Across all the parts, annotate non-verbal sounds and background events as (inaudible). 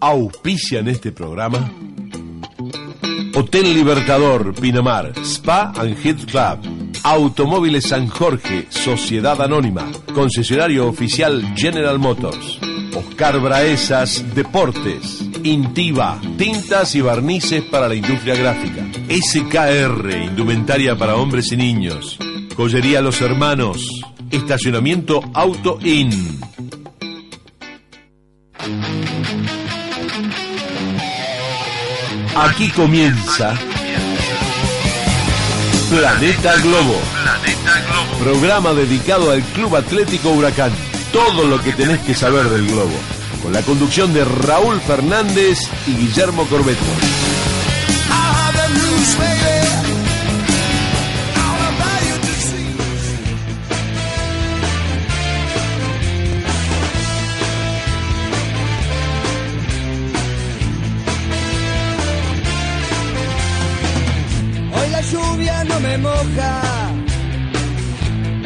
Auspician este programa Hotel Libertador, Pinamar, Spa and Hit Club, Automóviles San Jorge, Sociedad Anónima, concesionario oficial General Motors, Oscar Braesas, Deportes, Intiva, tintas y barnices para la industria gráfica, SKR, indumentaria para hombres y niños, Joyería Los Hermanos, Estacionamiento Auto In. Aquí comienza Planeta Globo. Programa dedicado al Club Atlético Huracán. Todo lo que tenés que saber del globo. Con la conducción de Raúl Fernández y Guillermo Corbeto.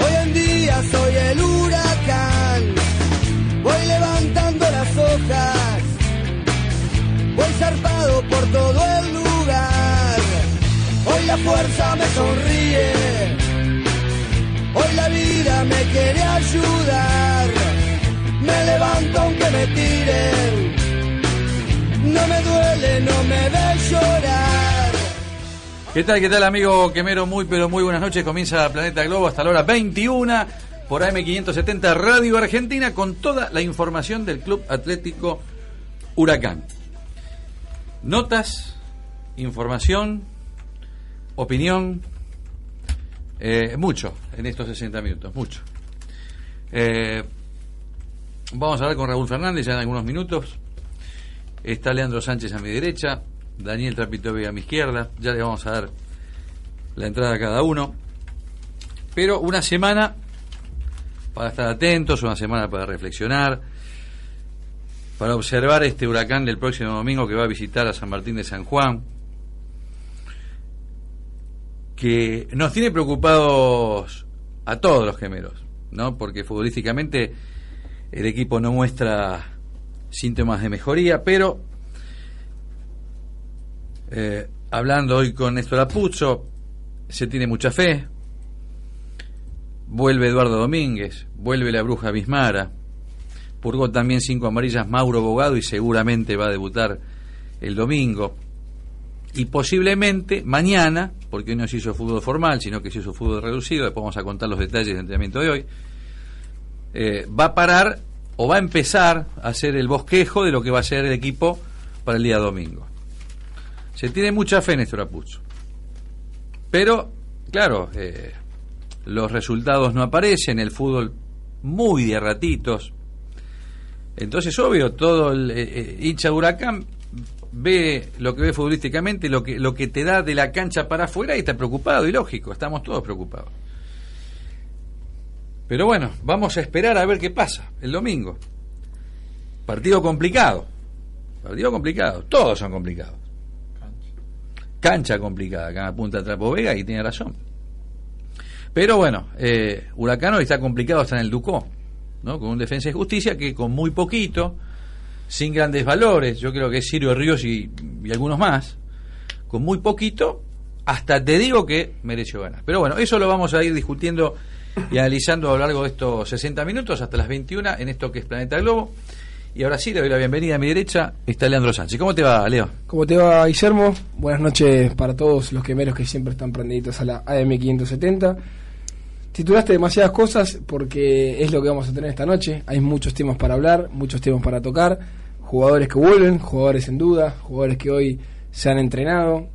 Hoy en día soy el huracán. Voy levantando las hojas. Voy zarpado por todo el lugar. Hoy la fuerza me sonríe. Hoy la vida me quiere ayudar. Me levanto aunque me tiren. No me duele, no me ve llorar. ¿Qué tal, qué tal, amigo Quemero? Muy, pero muy buenas noches. Comienza Planeta Globo hasta la hora 21 por AM570 Radio Argentina con toda la información del Club Atlético Huracán. Notas, información, opinión, eh, mucho en estos 60 minutos, mucho. Eh, vamos a hablar con Raúl Fernández ya en algunos minutos. Está Leandro Sánchez a mi derecha, Daniel Trapitovia a mi izquierda. Ya le vamos a dar la entrada a cada uno. Pero una semana para estar atentos, una semana para reflexionar, para observar este huracán del próximo domingo que va a visitar a San Martín de San Juan, que nos tiene preocupados a todos los gemeros, ¿no? Porque futbolísticamente el equipo no muestra síntomas de mejoría, pero eh, hablando hoy con Néstor Apuzzo, se tiene mucha fe. Vuelve Eduardo Domínguez, vuelve la bruja Bismara, purgó también cinco amarillas Mauro Bogado y seguramente va a debutar el domingo. Y posiblemente mañana, porque hoy no se hizo fútbol formal, sino que se hizo fútbol reducido, después vamos a contar los detalles del entrenamiento de hoy, eh, va a parar o va a empezar a hacer el bosquejo de lo que va a ser el equipo para el día domingo. Se tiene mucha fe en Apuzzo. Pero, claro, eh, los resultados no aparecen, el fútbol muy de ratitos. Entonces, obvio, todo el eh, eh, hincha Huracán ve lo que ve futbolísticamente, lo que, lo que te da de la cancha para afuera y está preocupado, y lógico, estamos todos preocupados. Pero bueno, vamos a esperar a ver qué pasa el domingo. Partido complicado. Partido complicado. Todos son complicados cancha complicada, acá apunta Trapo Vega y tiene razón. Pero bueno, eh, Huracán está complicado hasta en el Ducó, ¿no? Con un defensa de justicia que con muy poquito, sin grandes valores, yo creo que es Sirio Ríos y, y algunos más, con muy poquito, hasta te digo que mereció ganar. Pero bueno, eso lo vamos a ir discutiendo y analizando a lo largo de estos 60 minutos hasta las 21 en esto que es Planeta Globo. Y ahora sí, le doy la bienvenida a mi derecha, está Leandro Sánchez. ¿Cómo te va, Leo? ¿Cómo te va, Guillermo? Buenas noches para todos los quemeros que siempre están prendidos a la AM570. Titulaste demasiadas cosas porque es lo que vamos a tener esta noche. Hay muchos temas para hablar, muchos temas para tocar. Jugadores que vuelven, jugadores en duda, jugadores que hoy se han entrenado.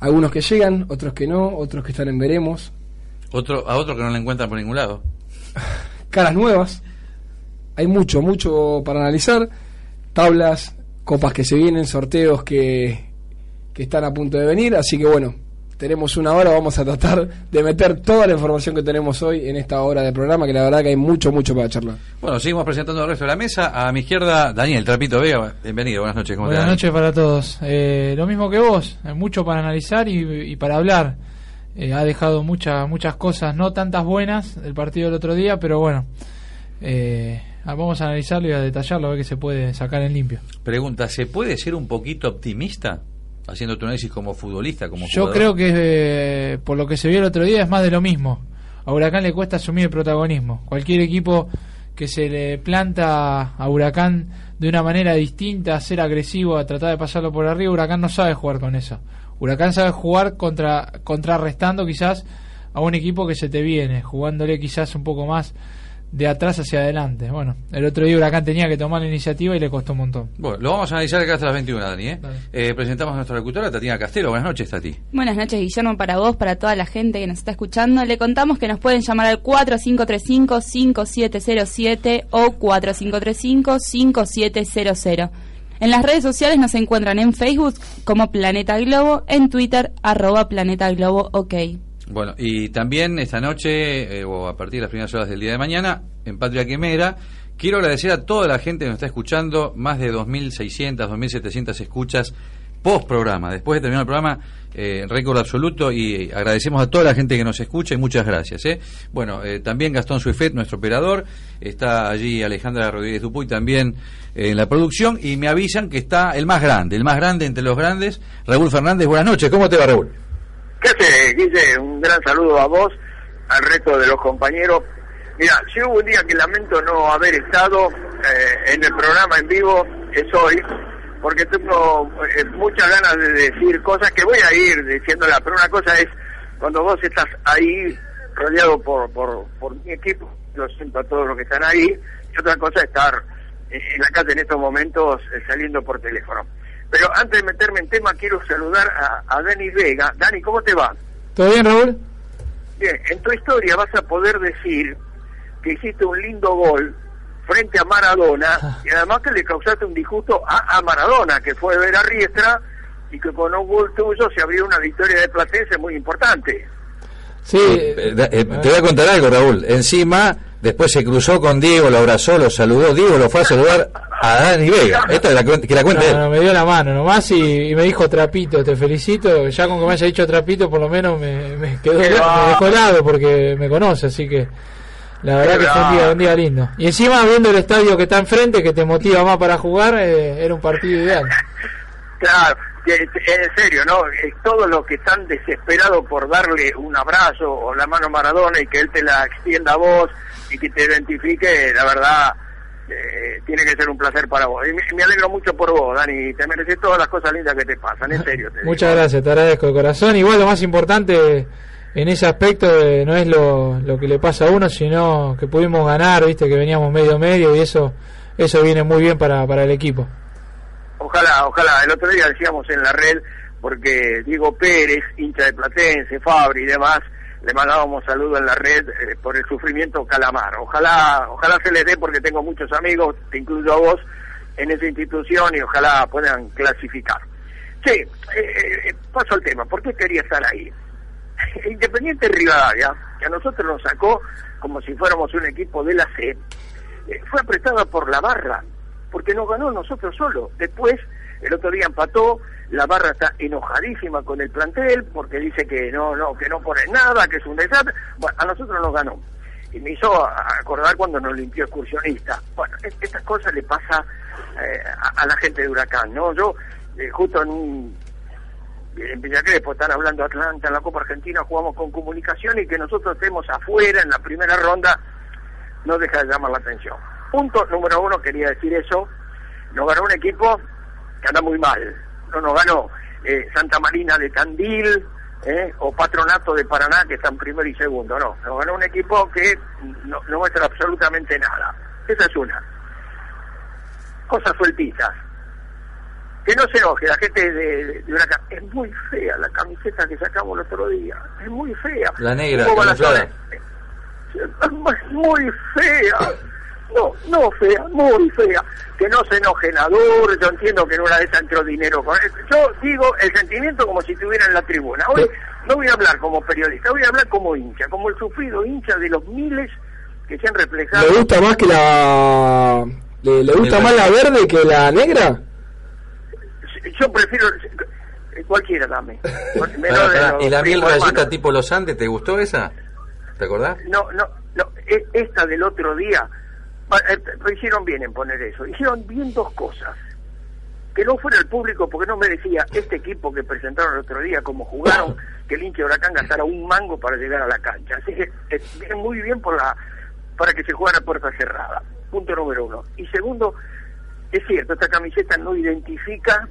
Algunos que llegan, otros que no, otros que están en veremos. Otro, a otro que no le encuentran por ningún lado. (laughs) Caras nuevas. Hay mucho, mucho para analizar. Tablas, copas que se vienen, sorteos que, que están a punto de venir. Así que bueno, tenemos una hora, vamos a tratar de meter toda la información que tenemos hoy en esta hora de programa, que la verdad que hay mucho, mucho para charlar. Bueno, seguimos presentando al resto de la mesa. A mi izquierda, Daniel Trapito Vega. Bienvenido, buenas noches. ¿cómo Buenas noches para todos. Eh, lo mismo que vos, hay mucho para analizar y, y para hablar. Eh, ha dejado muchas muchas cosas, no tantas buenas del partido del otro día, pero bueno, eh, vamos a analizarlo y a detallarlo, a ver qué se puede sacar en limpio. Pregunta, ¿se puede ser un poquito optimista haciendo tu análisis como futbolista, como Yo jugador? creo que eh, por lo que se vio el otro día es más de lo mismo. A Huracán le cuesta asumir el protagonismo. Cualquier equipo que se le planta a Huracán de una manera distinta, a ser agresivo, a tratar de pasarlo por arriba, Huracán no sabe jugar con eso. Huracán sabe jugar contra contrarrestando quizás a un equipo que se te viene, jugándole quizás un poco más de atrás hacia adelante. Bueno, el otro día Huracán tenía que tomar la iniciativa y le costó un montón. Bueno, lo vamos a analizar acá hasta las 21, Dani. ¿eh? Eh, presentamos a nuestra locutora, Tatiana Castelo. Buenas noches, Tati. Buenas noches, Guillermo, para vos, para toda la gente que nos está escuchando. Le contamos que nos pueden llamar al 4535-5707 o 4535-5700. En las redes sociales nos encuentran en Facebook como Planeta Globo, en Twitter arroba Planeta Globo OK. Bueno, y también esta noche, eh, o a partir de las primeras horas del día de mañana, en Patria Quimera, quiero agradecer a toda la gente que nos está escuchando, más de 2.600, 2.700 escuchas post programa. Después de terminar el programa, eh, récord absoluto y agradecemos a toda la gente que nos escucha y muchas gracias. ¿eh? Bueno, eh, también Gastón Suifet, nuestro operador, está allí Alejandra Rodríguez Dupuy también eh, en la producción y me avisan que está el más grande, el más grande entre los grandes, Raúl Fernández. Buenas noches, ¿cómo te va Raúl? ¿Qué hace, Guille? Un gran saludo a vos, al resto de los compañeros. Mira, si hubo un día que lamento no haber estado eh, en el programa en vivo, es hoy, porque tengo eh, muchas ganas de decir cosas que voy a ir diciéndolas, pero una cosa es cuando vos estás ahí rodeado por, por, por mi equipo, lo siento a todos los que están ahí, y otra cosa es estar eh, en la calle en estos momentos eh, saliendo por teléfono. Pero antes de meterme en tema, quiero saludar a, a Dani Vega. Dani, ¿cómo te va? ¿Todo bien, Raúl? Bien, en tu historia vas a poder decir que hiciste un lindo gol frente a Maradona y además que le causaste un disgusto a, a Maradona, que fue ver a Riestra y que con un gol tuyo se abrió una victoria de Platense muy importante. Sí, Eh, eh, te voy a contar algo, Raúl. Encima, después se cruzó con Diego, lo abrazó, lo saludó. Diego lo fue a saludar a Dani Vega. Esto es la, que la cuente No, él. no, me dio la mano nomás y, y me dijo Trapito, te felicito. Ya con que me haya dicho Trapito, por lo menos me, me quedó, me dejó helado porque me conoce, así que la verdad que fue un día, un día lindo. Y encima viendo el estadio que está enfrente, que te motiva más para jugar, eh, era un partido ideal. Claro, en serio, ¿no? Eh, Todos los que están desesperados por darle un abrazo o la mano a Maradona y que él te la extienda a vos y que te identifique, la verdad, eh, tiene que ser un placer para vos. Y me, me alegro mucho por vos, Dani. Te mereces todas las cosas lindas que te pasan, en serio. te (laughs) digo. Muchas gracias, te agradezco de corazón. Igual lo más importante en ese aspecto eh, no es lo, lo que le pasa a uno, sino que pudimos ganar, viste que veníamos medio medio y eso eso viene muy bien para, para el equipo. Ojalá, ojalá. El otro día decíamos en la red, porque Diego Pérez, hincha de Platense, Fabri y demás, le mandábamos saludos en la red eh, por el sufrimiento calamar. Ojalá, ojalá se les dé porque tengo muchos amigos, te incluyo a vos, en esa institución y ojalá puedan clasificar. Sí, eh, eh, paso al tema. ¿Por qué quería estar ahí? (laughs) Independiente Rivadavia, que a nosotros nos sacó como si fuéramos un equipo de la C, fue apretada por la barra, porque nos ganó nosotros solo. Después, el otro día empató, la barra está enojadísima con el plantel, porque dice que no, no, que no pone nada, que es un desastre. Bueno, a nosotros nos ganó. Y me hizo acordar cuando nos limpió excursionista. Bueno, es- estas cosas le pasa eh, a, a la gente de Huracán, ¿no? Yo, eh, justo en un en Villa Crespo están hablando Atlanta, en la Copa Argentina jugamos con comunicación y que nosotros estemos afuera en la primera ronda no deja de llamar la atención. Punto número uno, quería decir eso, nos ganó un equipo que anda muy mal, no nos ganó eh, Santa Marina de Tandil eh, o Patronato de Paraná que están primero y segundo, no, nos ganó un equipo que no, no muestra absolutamente nada. Esa es una. Cosas sueltitas que no se enoje la gente de, de, de una ca- es muy fea la camiseta que sacamos el otro día. Es muy fea. La negra, es muy fea No, no fea, muy fea. Que no se enojen a Dur, yo entiendo que en una vez entró dinero con él. Yo digo el sentimiento como si estuviera en la tribuna. Hoy no voy a hablar como periodista, voy a hablar como hincha, como el sufrido hincha de los miles que se han reflejado. ¿Le gusta más que la... ¿Le, le gusta más la verde que la negra? Yo prefiero cualquiera dame. (laughs) Pará, pará, ¿Y la miel rayita hermanos. tipo Los Andes, te gustó esa? ¿Te acordás? No, no, no. e- Esta del otro día, eh, lo hicieron bien en poner eso. Hicieron bien dos cosas. Que no fuera el público, porque no merecía este equipo que presentaron el otro día, como jugaron, que el hincha de Huracán gastara un mango para llegar a la cancha. Así que eh, muy bien por la para que se jugara a puerta cerrada. Punto número uno. Y segundo, es cierto, esta camiseta no identifica,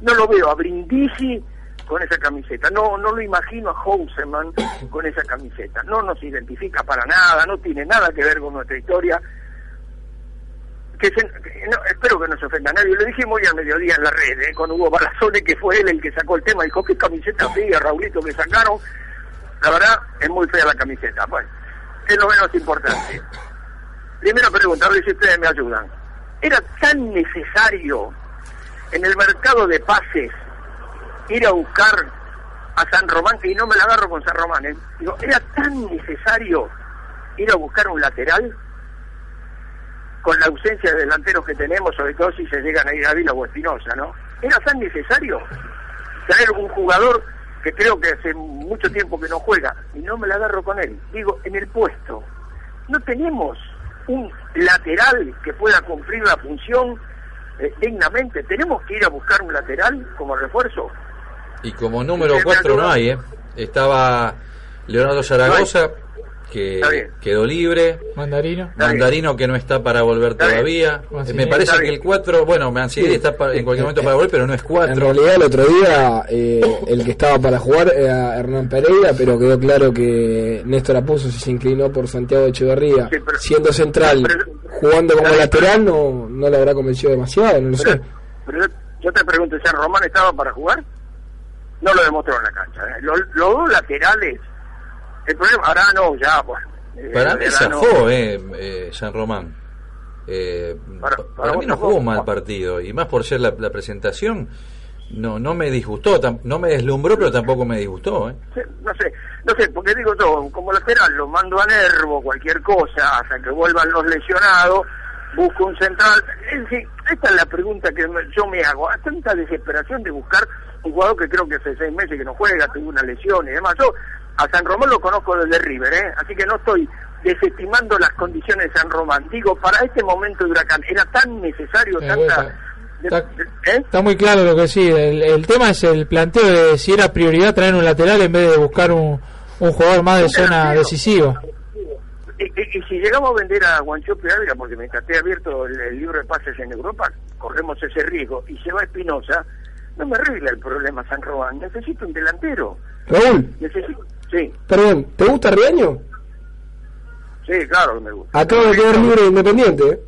no lo veo a Brindisi con esa camiseta, no no lo imagino a Houseman con esa camiseta, no nos identifica para nada, no tiene nada que ver con nuestra historia. Que se- no, espero que no se ofenda a nadie, lo dijimos hoy al mediodía en la red, ¿eh? con Hugo Balazone, que fue él el que sacó el tema, dijo, ¿qué camiseta fea, Raulito, que sacaron? La verdad, es muy fea la camiseta. Bueno, es lo menos importante. Primera pregunta, a ver si ustedes me ayudan. ¿Era tan necesario en el mercado de pases ir a buscar a San Román, y no me la agarro con San Román, ¿eh? Digo, ¿era tan necesario ir a buscar un lateral? Con la ausencia de delanteros que tenemos, sobre todo si se llegan a ir a Vila o Espinosa, ¿no? ¿Era tan necesario traer un jugador que creo que hace mucho tiempo que no juega y no me la agarro con él? Digo, en el puesto. No tenemos un lateral que pueda cumplir la función eh, dignamente. Tenemos que ir a buscar un lateral como refuerzo. Y como número Sí, me 4 no hay, ¿eh? Estaba Leonardo Zaragoza, que quedó libre. Mandarino. Mandarino que no está para volver todavía. Eh, Me parece Está que bien. el 4, bueno, Mancini Sí. está pa- en cualquier momento para volver, pero no es En 4. realidad el otro día eh, el que estaba para jugar era Hernán Pereira, pero quedó claro que Néstor Apuso se inclinó por Santiago Echeverría. Sí, pero- Siendo central, pero- jugando como lateral, no, no le habrá convencido demasiado, no lo sé. Pero, pero yo, yo te pregunto, ¿San Román estaba para jugar? No lo demostró en la cancha. ¿eh? Los, los dos laterales, el problema, ahora no, ya, bueno. eh, Para mí Verano- zafó, eh, eh, San Román. Eh, Para- pa- para mí no jugó mal partido, y más por ser la, la presentación, no no me disgustó, tam- no me deslumbró, pero tampoco me disgustó. ¿eh? No sé, no sé, porque digo yo, como lateral lo mando a Nervo, cualquier cosa, hasta que vuelvan los lesionados, busco un central. En fin, esta es la pregunta que me- yo me hago. A tanta desesperación de buscar un jugador que creo que hace seis meses que no juega, tuvo una lesión y demás. Yo a San Román lo conozco desde River, ¿eh? así que no estoy desestimando las condiciones de San Román. Digo, para este momento de huracán, ¿era tan necesario Eh, tanta... bueno, está- ¿eh? Está muy claro lo que sí. El, el tema es el planteo de si era prioridad traer un lateral en vez de buscar un, un jugador más de zona decisiva. Y, y- y si llegamos a vender a Guanchope Ávila, porque mientras esté abierto el, el libro de pases en Europa, corremos ese riesgo, y se va Espinosa, no me arregla el problema San Román. Necesito un delantero. Raúl, Necesito... Sí, perdón, ¿te gusta Riaño? sí, claro que me gusta. Acaba de quedar libre e independiente. ¿eh?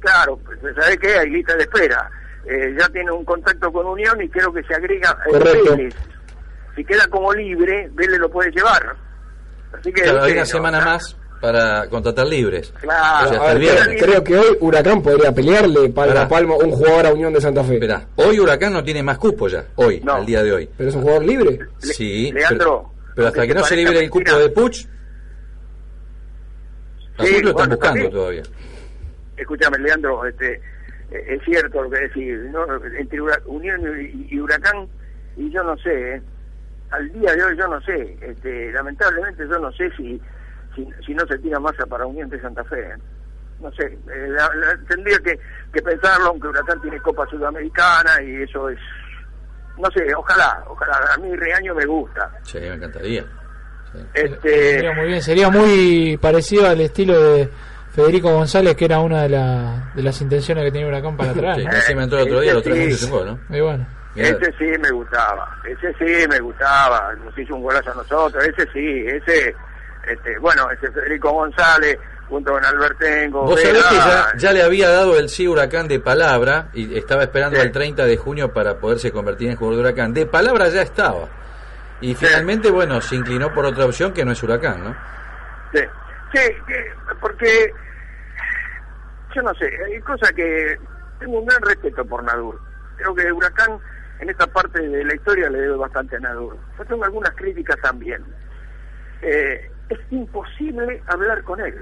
Claro, pues, ¿sabe qué? Hay lista de espera. Eh, ya tiene un contacto con Unión y creo que se agrega Correcto. Vélez. Si queda como libre, Vélez lo puede llevar. Así que... Claro, hay una semana no. más para contratar libres. Claro. O sea, A hasta el ver, viernes. creo que hoy Huracán podría pelearle palma Pará. a palma un jugador a Unión de Santa Fe. Esperá, hoy Huracán no tiene más cupo ya, hoy, No. al día de hoy. Pero es un jugador libre. Le- Sí, Leandro, pero, pero hasta que no se libre el cupo de Puch, Sí, lo están buscando todavía. escúchame Leandro este es cierto lo que decís ¿no? entre Unión y, y Huracán y yo no sé ¿eh? al día de hoy yo no sé este lamentablemente yo no sé si si, si no se tira masa para Unión de Santa Fe ¿eh? no sé eh, la- la- tendría que, que pensarlo aunque Huracán tiene Copa Sudamericana y eso es no sé ojalá ojalá a mí Reaño me gusta Sí, me encantaría. este Sería muy bien. Sería muy parecido al estilo de Federico González, que era una de, la- de las intenciones que tenía Huracán para Sí, traer. ¿no? casi me entró el otro día, los tres Sí. minutos y un gol, ¿no? Y bueno. Mirá, Ese sí me gustaba, ese sí me gustaba, nos hizo un golazo a nosotros, ese sí, ese, este, bueno, ese Federico González junto con Albertengo. Vos sabés que ya, ya le había dado el sí Huracán de palabra y estaba esperando Sí. al 30 de junio para poderse convertir en jugador de Huracán. De palabra ya estaba. Y finalmente, bueno, se inclinó por otra opción que no es Huracán, ¿no? Sí, sí, que- porque yo no sé, hay cosas que tengo un gran respeto por Nadur. Creo que Huracán en esta parte de la historia le debe bastante a Nadur. Yo tengo algunas críticas también. Eh, es imposible hablar con él.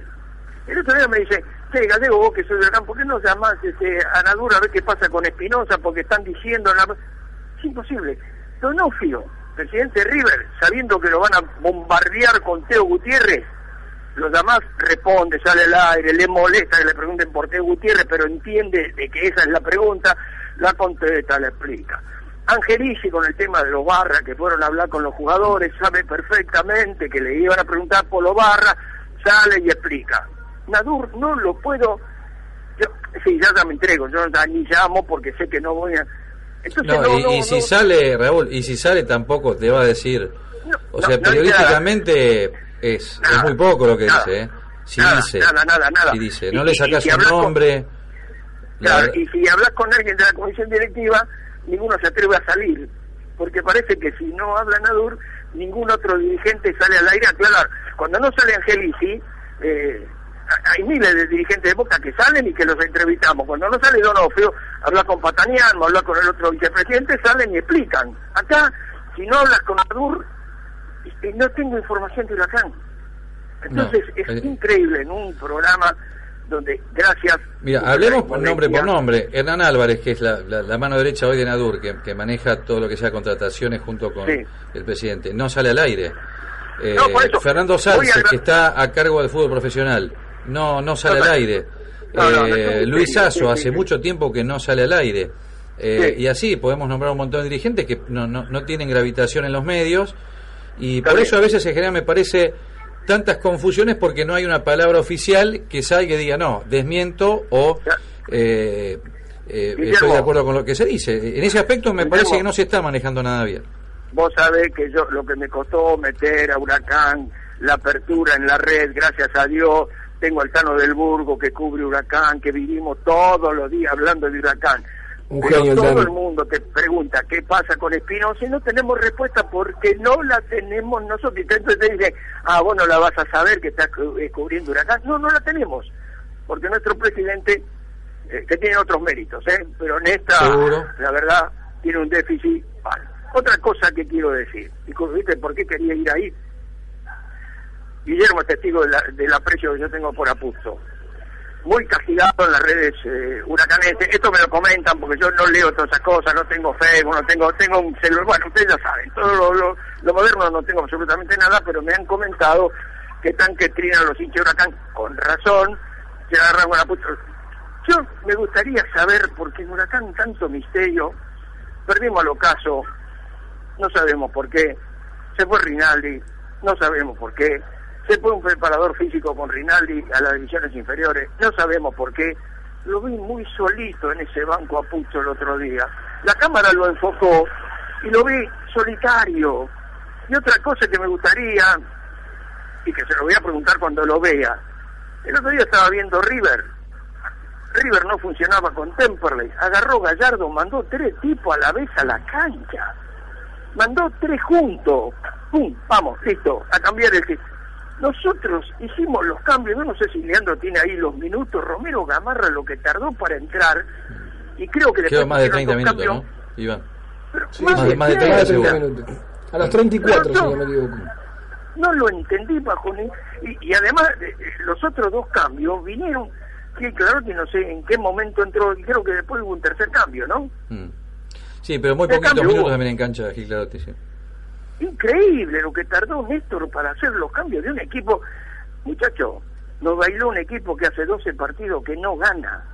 El otro día me dice, che, Gallego, vos que soy de Huracán, ¿por qué no llamás este, a Nadur a ver qué pasa con Espinosa? Porque están diciendo... La... Es imposible. Donofrio, presidente River, sabiendo que lo van a bombardear con Teo Gutiérrez, lo llamás, responde, sale al aire, le molesta que le pregunten por Teo Gutiérrez, pero entiende de que esa es la pregunta, la contesta, la explica. Angelici con el tema de los barras que fueron a hablar con los jugadores, sabe perfectamente que le iban a preguntar por los barras, sale y explica. Nadur no lo puedo, yo, sí, ya, ya me entrego, yo ya ni llamo porque sé que no voy a... Entonces, No, no, y, no, y si sale, Raúl, y si sale tampoco te va a decir. O sea, periodísticamente es, es muy poco lo que nada, dice, ¿eh? Si nada, dice. nada, nada, nada. Si dice. Y- No le sacas si un con- nombre. la Claro, y si hablas con alguien de la comisión directiva, ninguno se atreve a salir, porque parece que si no habla Nadur, ningún otro dirigente sale al aire a aclarar. Cuando no sale Angelici, eh, hay miles de dirigentes de Boca que salen y que los entrevistamos. Cuando no sale Donofrio, habla con Pataniano, habla con el otro vicepresidente, salen y explican. Acá, si no hablas con Nadur, este, no tengo información de Huracán. Entonces, No, es eh. increíble en un programa donde, gracias... Mira, hablemos por nombre por nombre. Hernán Álvarez, que es la, la- la mano derecha hoy de Nadur, que, que maneja todo lo que sea contrataciones junto con Sí. el presidente, no sale al aire. Eh, No, Fernando a- que está a cargo del fútbol profesional, no no sale No, al aire. No, no, Eh, Luis sí, hace mucho tiempo que no sale al aire. Eh. Y así podemos nombrar un montón de dirigentes que no, no, no tienen gravitación en los medios. Y por eso a veces se generan, me parece, tantas confusiones porque no hay una palabra oficial que salga y diga, no, desmiento o eh, eh, estoy de acuerdo con lo que se dice. En ese aspecto me parece que no se está manejando nada bien. Vos sabés que yo lo que me costó meter a Huracán, la apertura en la red, gracias a Dios, tengo al Tano del Burgo que cubre Huracán, que vivimos todos los días hablando de Huracán. Un Pero genio todo Tano. el mundo te pregunta qué pasa con Espinosa y no tenemos respuesta porque no la tenemos nosotros. Y entonces te dice, ah, vos no la vas a saber que estás eh, cubriendo Huracán. No, no la tenemos. Porque nuestro presidente, eh, que tiene otros méritos, ¿eh? pero en esta, Seguro. la verdad, tiene un déficit. Vale. Otra cosa que quiero decir, y ¿viste por qué quería ir ahí? Guillermo es testigo de la- del aprecio que yo tengo por Apusto. Muy castigado en las redes eh, huracanenses. Esto me lo comentan porque yo no leo todas esas cosas, no tengo Facebook, no tengo tengo un celular. Bueno, ustedes ya saben, todo lo, lo, moderno no tengo absolutamente nada, pero me han comentado que tan que trinan los hinchas de Huracán, con razón, se agarran con Apusto. Yo me gustaría saber por qué en Huracán tanto misterio, perdimos al ocaso, no sabemos por qué, se fue Rinaldi, no sabemos por qué, se fue un preparador físico con Rinaldi a las divisiones inferiores, no sabemos por qué, lo vi muy solito en ese banco a Pucho el otro día, la cámara lo enfocó y lo vi solitario. Y otra cosa que me gustaría, y que se lo voy a preguntar cuando lo vea, el otro día estaba viendo River, River no funcionaba con Temperley, agarró Gallardo, mandó tres tipos a la vez a la cancha mandó tres juntos. ¡Pum! Vamos, listo, a cambiar el. Nosotros hicimos los cambios, yo no sé si Leandro tiene ahí los minutos, Romero Gamarra lo que tardó para entrar, y creo que después Quedó más de pusieron 30 dos minutos, cambios, ¿no? Iván. pero más de- más de 30 30 Más de 30 seguro. minutos. A los 34, si no me equivoco. no lo entendí bajo ni... y, y además eh, eh, los otros dos cambios vinieron que claro que no sé en qué momento entró y creo que después hubo un tercer cambio no Mm. Sí, pero muy poquitos minutos también en cancha, Gil Clarotti, sí. Increíble lo que tardó Néstor para hacer los cambios de un equipo. Muchacho nos bailó un equipo que hace 12 partidos que no gana.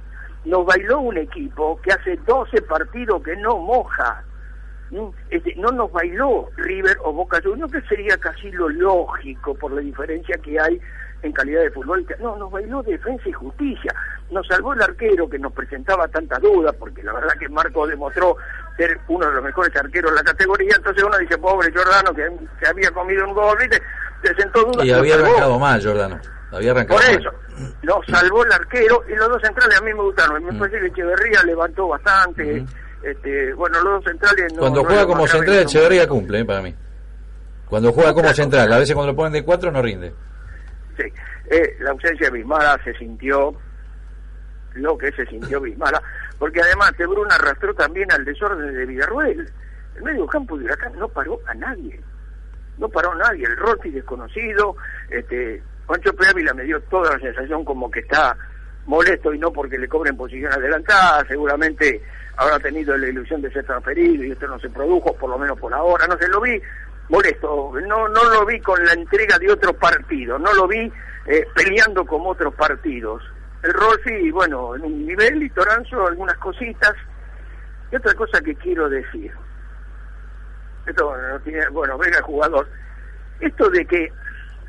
Nos bailó un equipo que hace 12 partidos que no moja. ¿Mm? Este, no nos bailó River o Boca Juniors, que sería casi lo lógico por la diferencia que hay en calidad de fútbol. No, nos bailó Defensa y Justicia. Nos salvó el arquero que nos presentaba tantas dudas, porque la verdad que Marco demostró ser uno de los mejores arqueros de la categoría. Entonces uno dice, pobre Giordano, que, que había comido un gol, ¿viste? Te sentó dudas. Y había arrancado mal, Jordano. Había arrancado Por mal. eso, nos salvó el arquero y los dos centrales a mí me gustaron. Me Mm. parece que Echeverría levantó bastante. Ujú. este, bueno, los dos centrales no. Cuando no juega como central, Echeverría cumple, eh, para mí. Cuando juega como central, a veces cuando lo ponen de cuatro no rinde. Sí, eh, la ausencia de Bismara se sintió lo que se sintió Bismara, porque además Tebrun arrastró también al desorden de Villarruel. El medio campo de Huracán no paró a nadie, no paró a nadie, el Roti desconocido, este, Pancho Ávila me dio toda la sensación como que está molesto y no porque le cobren posición adelantada, seguramente habrá tenido la ilusión de ser transferido y esto no se produjo, por lo menos por ahora, no sé, lo vi molesto, no, no lo vi con la entrega de otro partido, no lo vi eh, peleando como otros partidos. El Rossi, bueno, en un nivel y Toranzo algunas cositas. Y otra cosa que quiero decir, esto no tiene, bueno, venga jugador, esto de que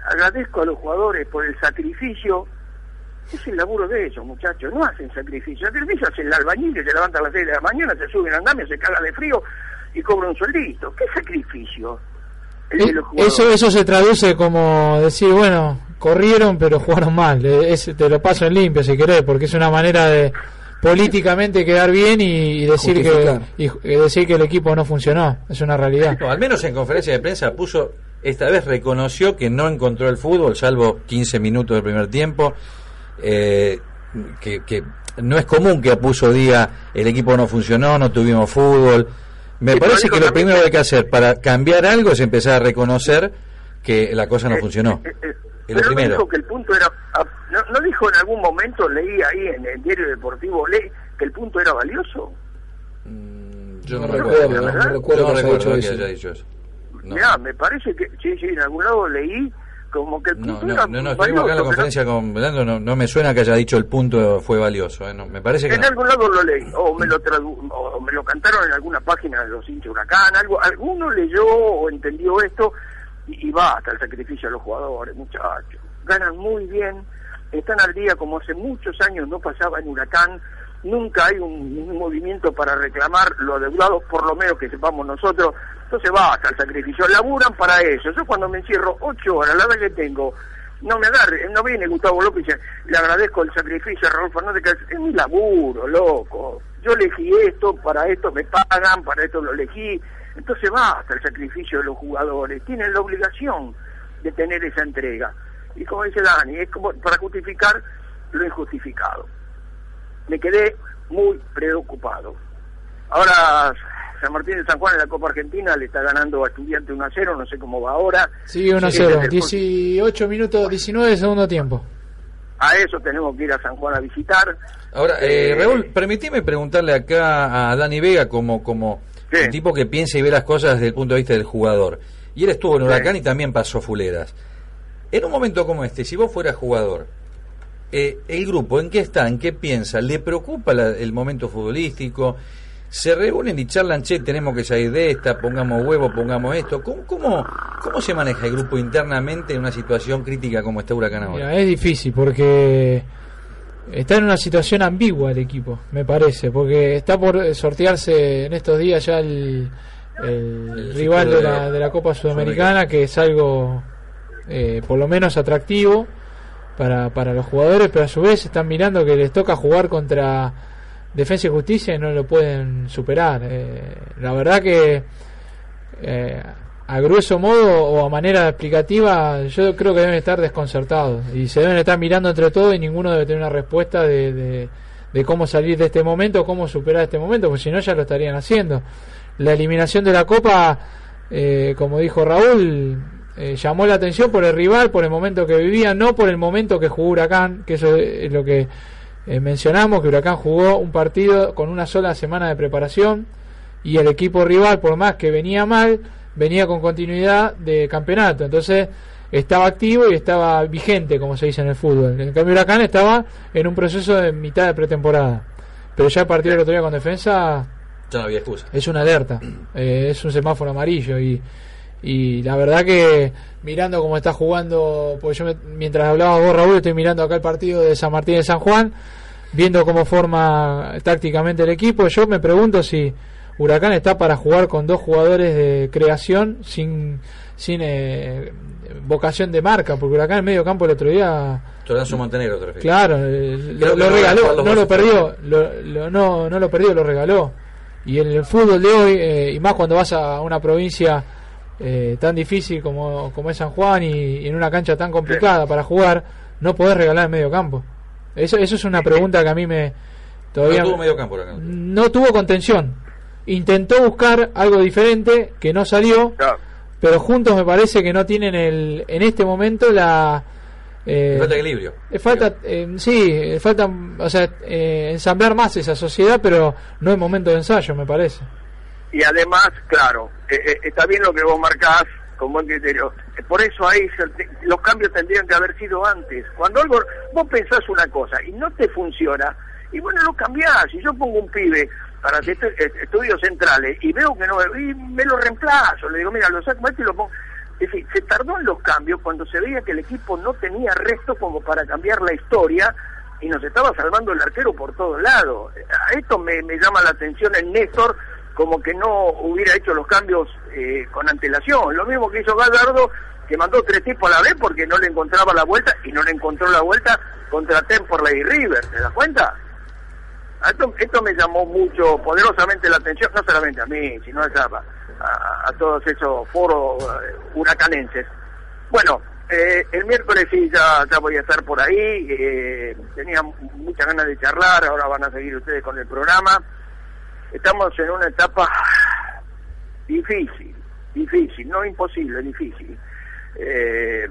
agradezco a los jugadores por el sacrificio, es el laburo de ellos, muchachos, no hacen sacrificio, sacrificio hace el albañil que se levanta a las 6 de la mañana, se sube en andamio, se caga de frío y cobra un sueldito. ¿Qué sacrificio? Eso, jugadores. eso se traduce como decir, bueno, corrieron pero jugaron mal. Eh, es- te lo paso en limpio si querés, porque es una manera de políticamente quedar bien y, y decir que y, y decir que el equipo no funcionó. Es una realidad. No, al menos en conferencia de prensa puso, esta vez reconoció que no encontró el fútbol, salvo 15 minutos del primer tiempo, eh, que, que no es común que puso día el equipo no funcionó, no tuvimos fútbol. Me Sí, pero parece que lo también primero que- hay que hacer para cambiar algo es empezar a reconocer que la cosa no Eh, funcionó. eh, eh, Es lo pero no primero. dijo que el punto era, ah, no, no dijo en algún momento, leí ahí en el diario deportivo, leí que el punto era valioso. Mm, Yo no, No recuerdo, recuerdo, ¿no? recuerdo no recuerdo que haya dicho eso. No. Mirá, me parece que, sí, sí, en algún lado leí como que el No, punto no, era no, no, estuvimos acá en la conferencia con Belando, no, no me suena que haya dicho el punto fue valioso, ¿eh? No, me parece pero que En no. algún lado lo leí, o me lo tradu- o me lo cantaron en alguna página de los hinchas huracán, algo, alguno leyó o entendió esto y, y basta el sacrificio a los jugadores, muchachos. Ganan muy bien, están al día como hace muchos años no pasaba en huracán, nunca hay un, movimiento para reclamar lo adeudado, por lo menos que sepamos nosotros. Entonces basta el sacrificio, laburan para eso. Yo cuando me encierro ocho horas, la edad que tengo, no me agarre, no viene Gustavo López y le agradezco el sacrificio a Raúl Fernández, que es mi laburo, loco. Yo elegí esto, para esto me pagan, para esto lo elegí. Entonces basta el sacrificio de los jugadores, tienen la obligación de tener esa entrega. Y como dice Dani, es como para justificar lo injustificado. Me quedé muy preocupado. Ahora San Martín de San Juan en la Copa Argentina le está ganando a Estudiante 1 a 0, no sé cómo va ahora. Sí, 1 a Sí, 0. desde el- 18 minutos, 19 de segundo tiempo. A eso tenemos que ir a San Juan a visitar. Ahora, eh, Eh, Raúl, permitime preguntarle acá a Dani Vega como, como Sí. un tipo que piensa y ve las cosas desde el punto de vista del jugador. Y él estuvo en Sí. Huracán y también pasó fuleras. En un momento como este, si vos fueras jugador, eh, el grupo, ¿en qué está? ¿En qué piensa? ¿Le preocupa la- el momento futbolístico? ¿Se reúnen y charlan, che, tenemos que salir de esta, pongamos huevo, pongamos esto? ¿Cómo, cómo, cómo se maneja el grupo internamente en una situación crítica como está Huracán ahora? Mira, es difícil porque está en una situación ambigua el equipo, me parece, porque está por sortearse en estos días ya el, el El rival de la, de- la Copa Sudamericana, que es algo eh, por lo menos atractivo para, para los jugadores, pero a su vez están mirando que les toca jugar contra Defensa y Justicia y no lo pueden superar. Eh, la verdad que eh, a grueso modo o a manera explicativa, yo creo que deben estar desconcertados y se deben estar mirando entre todos y ninguno debe tener una respuesta de, de, de cómo salir de este momento, cómo superar este momento, porque si no ya lo estarían haciendo. La eliminación de la Copa, eh, como dijo Raúl, eh, llamó la atención por el rival, por el momento que vivía, no por el momento que jugó Huracán, que eso es lo que eh, mencionamos, que Huracán jugó un partido con una sola semana de preparación y el equipo rival, por más que venía mal, venía con continuidad de campeonato. Entonces estaba activo y estaba vigente, como se dice en el fútbol. En cambio, Huracán estaba en un proceso de mitad de pretemporada. Pero ya el partido del otro día con defensa Ya no había excusa. es una alerta, eh, es un semáforo amarillo y, y la verdad que mirando cómo está jugando, pues yo me- mientras hablaba vos Raúl estoy mirando acá el partido de San Martín de San Juan, viendo cómo forma tácticamente el equipo, yo me pregunto si Huracán está para jugar con dos jugadores de creación sin sin eh, vocación de marca, porque Huracán en medio campo el otro día Toranzo Montenegro, te refieres. Claro, eh, lo, lo regaló, no lo perdió, lo, lo- no, no lo perdió, lo regaló. Y en el fútbol de hoy, eh, y más cuando vas a una provincia eh, tan difícil como, como es San Juan y, y en una cancha tan complicada para jugar, no podés regalar el medio campo. Eso, eso es una pregunta que a mí me todavía No tuvo medio campo no tuvo contención. Intentó buscar algo diferente que no salió, Claro. pero juntos me parece que no tienen el en este momento la eh, falta equilibrio. falta eh, sí, falta o sea, eh, ensamblar más esa sociedad, pero no es momento de ensayo, me parece. Y además, claro, eh, eh, está bien lo que vos marcás con buen criterio. Eh, Por eso ahí los cambios tendrían que haber sido antes. Cuando algo, vos pensás una cosa y no te funciona, y bueno, lo cambiás. Si yo pongo un pibe para estu- eh, estudios centrales y veo que no, y me lo reemplazo, le digo, mira, lo saco esto y lo pongo. Es decir, se tardó en los cambios cuando se veía que el equipo no tenía resto como para cambiar la historia y nos estaba salvando el arquero por todos lados. A esto me, me llama la atención el Néstor como que no hubiera hecho los cambios eh, con antelación. Lo mismo que hizo Gallardo, que mandó tres tipos a la vez porque no le encontraba la vuelta y no le encontró la vuelta contra Temperley y River. ¿Te das cuenta? Esto, esto me llamó mucho, poderosamente la atención, no solamente a mí, sino a, a todos esos foros eh, huracanenses. Bueno, eh, el miércoles sí, ya, ya voy a estar por ahí. eh, tenía muchas ganas de charlar, ahora van a seguir ustedes con el programa. Estamos en una etapa difícil, difícil, no imposible, difícil. Eh,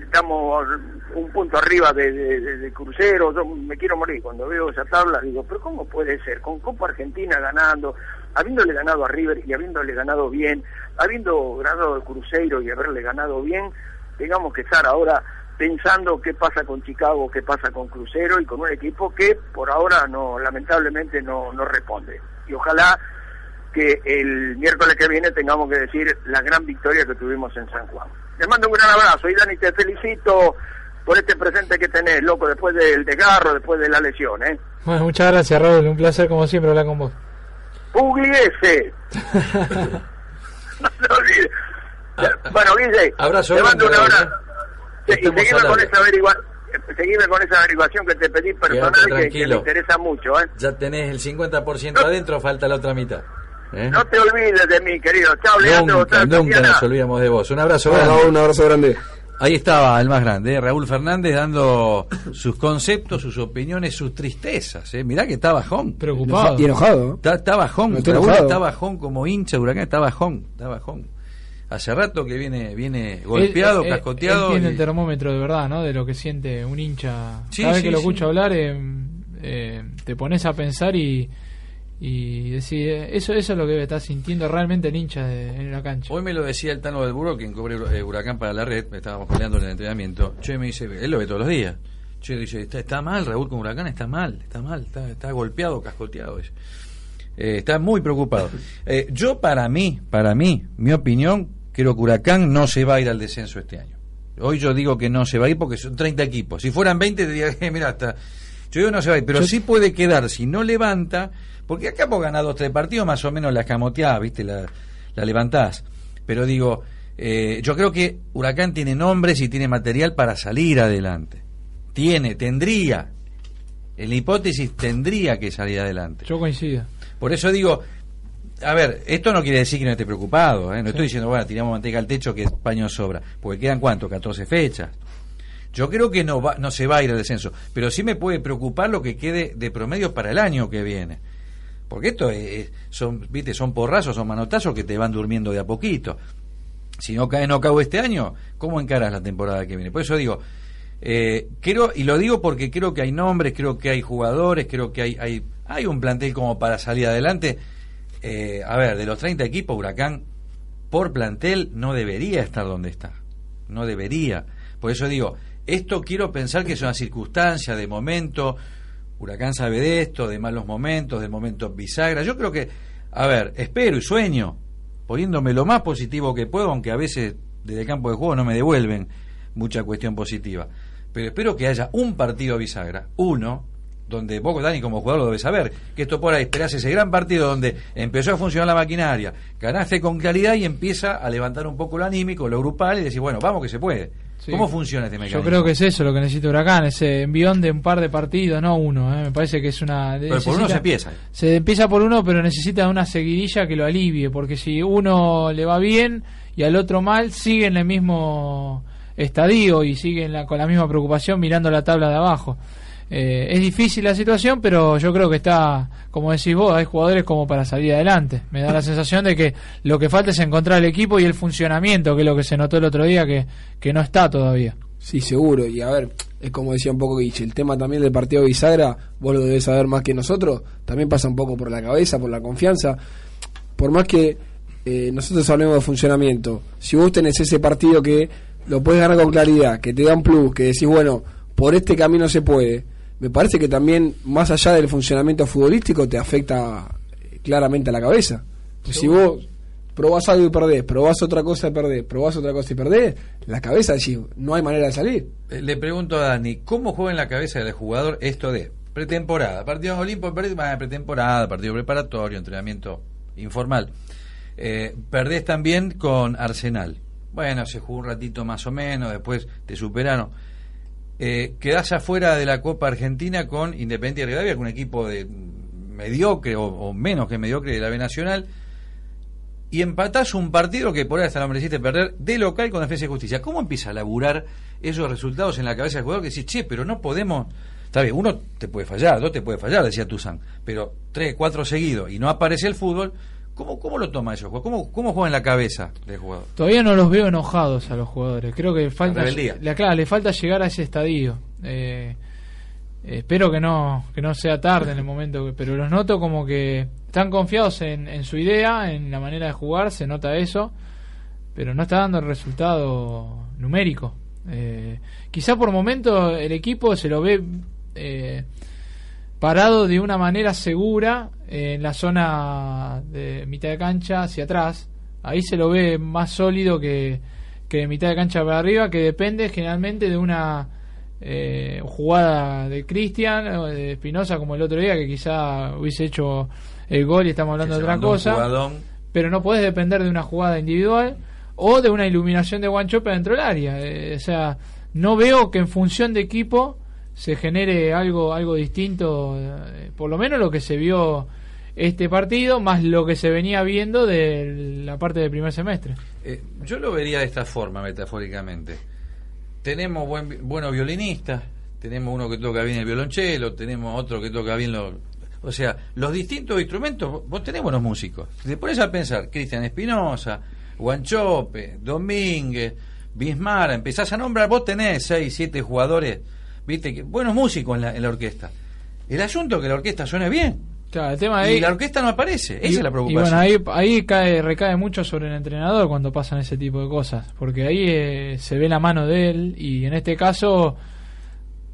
estamos un punto arriba de, de- de- crucero, yo me quiero morir cuando veo esa tabla, digo, pero ¿cómo puede ser? Con Copa Argentina ganando, habiéndole ganado a River y habiéndole ganado bien, habiendo ganado el Cruzeiro y haberle ganado bien, tengamos que estar ahora pensando qué pasa con Chicago, qué pasa con Crucero y con un equipo que por ahora no lamentablemente no, no responde. Y ojalá que el miércoles que viene tengamos que decir la gran victoria que tuvimos en San Juan. Te mando un gran abrazo y Dani, te felicito por este presente que tenés, loco, después del desgarro, después de la lesión, ¿eh? Bueno, muchas gracias, Raúl. Un placer, como siempre, hablar con vos. Pugliese. no. Bueno, Guille, Abrazo te mando un abrazo. Sí, y seguime con, esa averigua seguime con esa averiguación que te pedí personal que- que, me interesa mucho, ¿eh? Ya tenés el 50% adentro, falta la otra mitad. ¿eh? No te olvides de mí, querido. Chao, Leandro. Nunca, nos olvidamos de vos. Un abrazo Bueno, grande. un abrazo grande. Ahí estaba el más grande, ¿eh? Raúl Fernández, dando sus conceptos, sus opiniones, sus tristezas. ¿eh? Mirá que está bajón. Preocupado. Y enojado. Está, está bajón. No estoy Raúl enojado. está bajón como hincha de Huracán, está bajón, está bajón. Hace rato que viene viene golpeado, Él- él- cascoteado. Él tiene y- el termómetro de verdad, ¿no? De lo que siente un hincha. Sí, Cada vez sí, que lo sí. escucha hablar, eh, eh, te pones a pensar y, y decir, eh, eso, eso es lo que estar sintiendo realmente el hincha de- en la cancha. Hoy me lo decía el Tano del Burro, quien cubre eh, Huracán para la red, estábamos peleando en el entrenamiento. Che, me dice, él lo ve todos los días. Che, dice, está, está mal, Raúl con Huracán está mal, está mal, está, está golpeado, cascoteado. dice. Eh, está muy preocupado. (laughs) Eh, yo, para mí, para mí, mi opinión, creo que Huracán no se va a ir al descenso este año. Hoy yo digo que no se va a ir porque son 30 equipos. Si fueran 20, te diría, (laughs) eh, mira, hasta. Yo digo no se va a ir, pero Yo- sí puede quedar si no levanta, porque acá vos ganás dos, tres partidos, más o menos la escamoteás, ¿viste? La, la levantás. Pero digo, eh, yo creo que Huracán tiene nombres y tiene material para salir adelante. Tiene, tendría. En la hipótesis tendría que salir adelante. Yo coincido. Por eso digo, a ver, esto no quiere decir que no esté preocupado, ¿eh? no estoy diciendo, bueno, tiramos manteca al techo que paño sobra, porque quedan cuánto, 14 fechas. Yo creo que no va, no se va a ir al descenso, pero sí me puede preocupar lo que quede de promedio para el año que viene. Porque esto es- son, viste, son porrazos, son manotazos que te van durmiendo de a poquito. Si no cae no cago este año, ¿cómo encaras la temporada que viene? Por eso digo, eh, creo, y lo digo porque creo que hay nombres, creo que hay jugadores, creo que hay, hay, hay un plantel como para salir adelante. Eh, a ver, de los 30 equipos, Huracán por plantel no debería estar donde está. No debería. Por eso digo, esto quiero pensar que es una circunstancia de momento. Huracán sabe de esto, de malos momentos, de momentos bisagra. Yo creo que, a ver, espero y sueño, poniéndome lo más positivo que puedo, aunque a veces desde el campo de juego no me devuelven mucha cuestión positiva. Pero espero que haya un partido bisagra, uno, donde vos, Dani, como jugador lo debes saber, que esto por ahí esperás ese gran partido donde empezó a funcionar la maquinaria, ganaste con claridad y empieza a levantar un poco lo anímico, lo grupal y decir, bueno, vamos que se puede. Sí. ¿Cómo funciona este mecanismo? Yo creo que es eso lo que necesita Huracán, ese envión de un par de partidos, no uno. ¿eh? Me parece que es una. Pero por uno se empieza. Se empieza por uno, pero necesita una seguidilla que lo alivie, porque si uno le va bien y al otro mal, sigue en el mismo estadio y sigue en la- con la misma preocupación mirando la tabla de abajo. Eh, es difícil la situación, pero yo creo que está, como decís vos, hay jugadores como para salir adelante. Me da la (laughs) sensación de que lo que falta es encontrar el equipo y el funcionamiento, que es lo que se notó el otro día, que, que no está todavía. Sí, seguro. Y a ver, es como decía un poco Guille, el tema también del partido de bisagra, vos lo debes saber más que nosotros, también pasa un poco por la cabeza, por la confianza. Por más que eh, nosotros hablemos de funcionamiento, si vos tenés ese partido que lo puedes ganar con claridad, que te da un plus, que decís, bueno, por este camino se puede, me parece que también, más allá del funcionamiento futbolístico, te afecta eh, claramente a la cabeza. Pues si vos probás algo y perdés, probás otra cosa y perdés, probás otra cosa y perdés, la cabeza decís, no hay manera de salir. Eh, Le pregunto a Dani, ¿cómo juega en la cabeza del jugador esto de pretemporada? Partido Olimpo, pretemporada, partido preparatorio, entrenamiento informal. Eh, perdés también con Arsenal. Bueno, se jugó un ratito más o menos, después te superaron. Eh, quedás afuera de la Copa Argentina con Independiente de Rivadavia, con un equipo de mediocre o, o menos que mediocre de la B Nacional y empatás un partido que por ahí hasta lo mereciste perder de local con Defensa y Justicia. ¿Cómo empieza a laburar esos resultados en la cabeza del jugador que decís, che, pero no podemos... Está bien, uno te puede fallar, dos te puede fallar, decía Tuzán, pero tres, cuatro seguidos y no aparece el fútbol, ¿cómo, cómo lo toma eso? ¿Cómo, ¿Cómo juega en la cabeza del jugador? Todavía no los veo enojados a los jugadores. Creo que falta, le, claro, le falta llegar a ese estadio. Eh, espero que no que no sea tarde en el momento, que- pero los noto como que están confiados en, en su idea, en la manera de jugar, se nota eso, pero no está dando el resultado numérico. Eh, quizá por momento el equipo se lo ve eh, parado de una manera segura en la zona de mitad de cancha hacia atrás. Ahí se lo ve más sólido que, que de mitad de cancha para arriba, que depende generalmente de una eh, jugada de Cristian o de Espinosa como el otro día, que quizá hubiese hecho el gol y estamos hablando de otra cosa. Pero no puedes depender de una jugada individual o de una iluminación de Guanchope dentro del área. Eh, o sea, no veo que en función de equipo se genere algo algo distinto, eh, por lo menos lo que se vio este partido, más lo que se venía viendo de la parte del primer semestre. Eh, yo lo vería de esta forma, metafóricamente. Tenemos buen, buenos violinistas, tenemos uno que toca bien el violonchelo, tenemos otro que toca bien los... O sea, los distintos instrumentos, vos- tenés buenos músicos. Si te pones a pensar, Cristian Espinosa, Guanchope, Domínguez, Bismara, empezás a nombrar, vos tenés seis, siete jugadores, viste, que, buenos músicos en la, en la orquesta. El asunto es que la orquesta suene bien. Claro, el tema Y ahí, la orquesta no aparece, esa y- es la Y preocupación. bueno, ahí, ahí cae, recae mucho sobre el entrenador cuando pasan ese tipo de cosas, porque ahí eh, se ve la mano de él y en este caso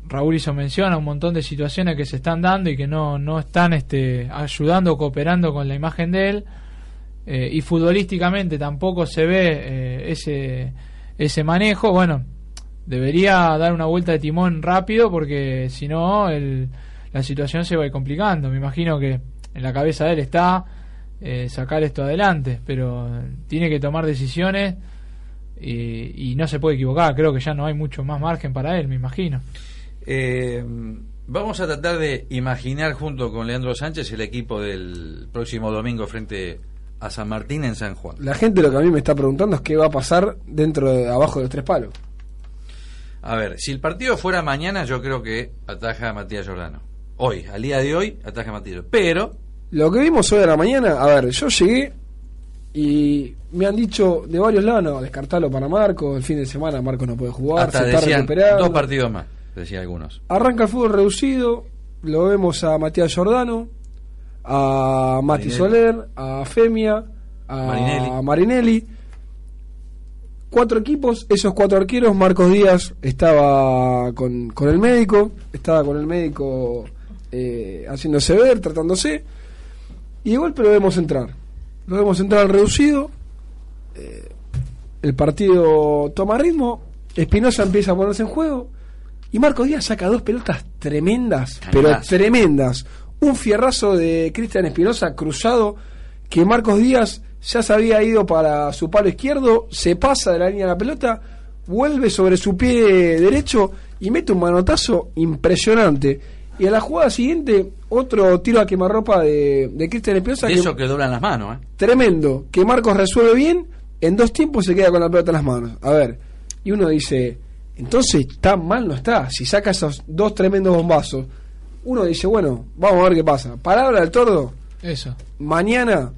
Raúl hizo mención a un montón de situaciones que se están dando y que no, no están este, ayudando o cooperando con la imagen de él eh, y futbolísticamente tampoco se ve eh, ese, ese manejo, bueno, debería dar una vuelta de timón rápido porque si no el, la situación se va a ir complicando. Me imagino que en la cabeza de él está eh, sacar esto adelante, pero tiene que tomar decisiones y, y no se puede equivocar. Creo que ya no hay mucho más margen para él, me imagino. Eh, vamos a tratar de imaginar junto con Leandro Sánchez el equipo del próximo domingo frente a San Martín en San Juan. La gente lo que a mí me está preguntando es qué va a pasar dentro de abajo de los tres palos. A ver, si el partido fuera mañana, yo creo que ataja a Matías Giordano. Hoy, al día de hoy, a. Giordano. Pero, Lo que vimos hoy a la mañana, a ver, yo llegué y me han dicho de varios lados, no, descartarlo para Marco, el fin de semana Marco no puede jugar, hasta se está recuperando. dos partidos más, decían algunos. Arranca el fútbol reducido, lo vemos a Matías Giordano, a Mati Marinelli. Soler, a Femia, a Marinelli. Marinelli. Cuatro equipos, esos cuatro arqueros, Marcos Díaz estaba con, con el médico, estaba con el médico eh, haciéndose ver, tratándose, y de golpe lo vemos entrar. Lo vemos entrar al reducido, eh, el partido toma ritmo, Espinosa empieza a ponerse en juego, y Marcos Díaz saca dos pelotas tremendas, pero tremendas. Un fierrazo de Cristian Espinosa cruzado que Marcos Díaz ya se había ido para su palo izquierdo, se pasa de la línea de la pelota, vuelve sobre su pie derecho y mete un manotazo impresionante. Y a la jugada siguiente, otro tiro a quemarropa de, de Cristian Espinosa. De que- eso que doblan las manos, ¿eh? tremendo, que Marcos resuelve bien, en dos tiempos se queda con la pelota en las manos. A ver, y uno dice, Entonces, tan mal no está. Si saca esos dos tremendos bombazos, uno dice, bueno, vamos a ver qué pasa. Palabra del tordo, Eso. mañana